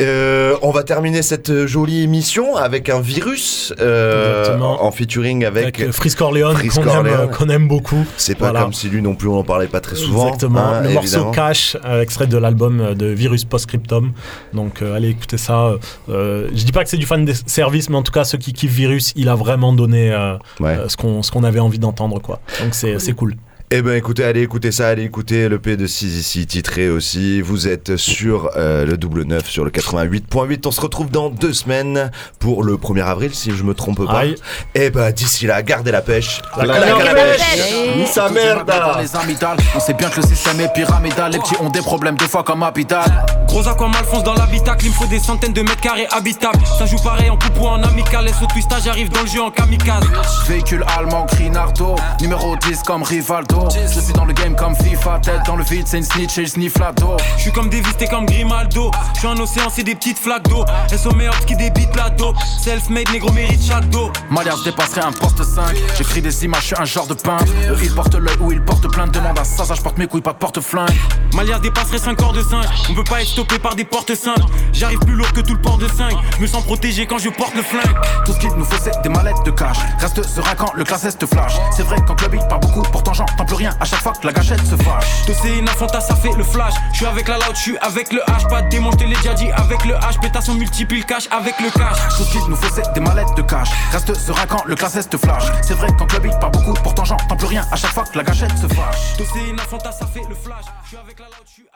Euh, on va terminer cette jolie émission avec un virus euh, en featuring avec, Avec euh, Frisk Orleans, Frisk qu'on aime, beaucoup. C'est pas Voilà. comme si lui non plus on en parlait pas très souvent. Exactement. hein, le évidemment. morceau Cash, euh, extrait de l'album de Virus Postscriptum. Donc euh, allez écouter ça. Euh, je dis pas que c'est du fan des services, mais en tout cas ceux qui kiffent Virus, il a vraiment donné euh, euh, ce qu'on ce qu'on avait envie d'entendre quoi. Donc c'est cool. Eh ben écoutez, allez écouter ça, allez écouter le P de 6 ici titré aussi. Vous êtes sur euh, le double 9 sur le 88.8. On se retrouve dans deux semaines pour le 1er avril si je me trompe pas. Aïe. Et ben d'ici là, gardez la pêche. La à à la pêche. sa merde les amygdales. On sait bien que le système est pyramidal. Les petits ont des problèmes deux fois comme Habital. Gros aqua malfonce dans l'habitacle, il me faut des centaines de mètres carrés habitables. Ça joue pareil en coupe ou en amical. Laisse au twistage, j'arrive dans le jeu en kamikaze. Véhicule allemand, Grinardo. Numéro 10 comme Rivaldo. Je suis dans le game comme FIFA. Tête dans le vide, c'est une snitch et je sniffe la dos. Je suis comme Davis, t'es comme Grimaldo. Je suis un océan, c'est des petites flaques d'eau. SO meilleur qui débite la dope. Self-made, négro mérite château. Malias dépasserait un poste 5. J'écris des images, je suis un genre de peintre. Eux, ils portent l'œil ou ils portent plein de demandes à ça. Ça, je porte mes couilles, pas de porte-flingue. Malias dépasserait 5 corps de singe. On peut pas être stoppé par des portes simples. J'arrive plus lourd que tout le port de 5. Je me sens protégé quand je porte le flingue. Tout ce qu'il nous faut, c'est des mallettes de cash. Reste serein quand le classe te flash. C'est vrai qu'en club, il part beaucoup. Pourtant, j'entends rien à chaque fois que la gâchette se fâche. Dossé une affronta, ça fait le flash. Je suis avec la loud, je suis avec le H. Pas de l'ai déjà avec le H. Pétation multiplie le cash avec le cash. Tout ce qu'il nous c'est des mallettes de cash. Reste serein quand le classe te flash. C'est vrai qu'en club, il part beaucoup. Pourtant, j'entends plus rien à chaque fois que la gâchette se fâche. Dossé une affronta, ça fait le flash. Je suis avec la loud, je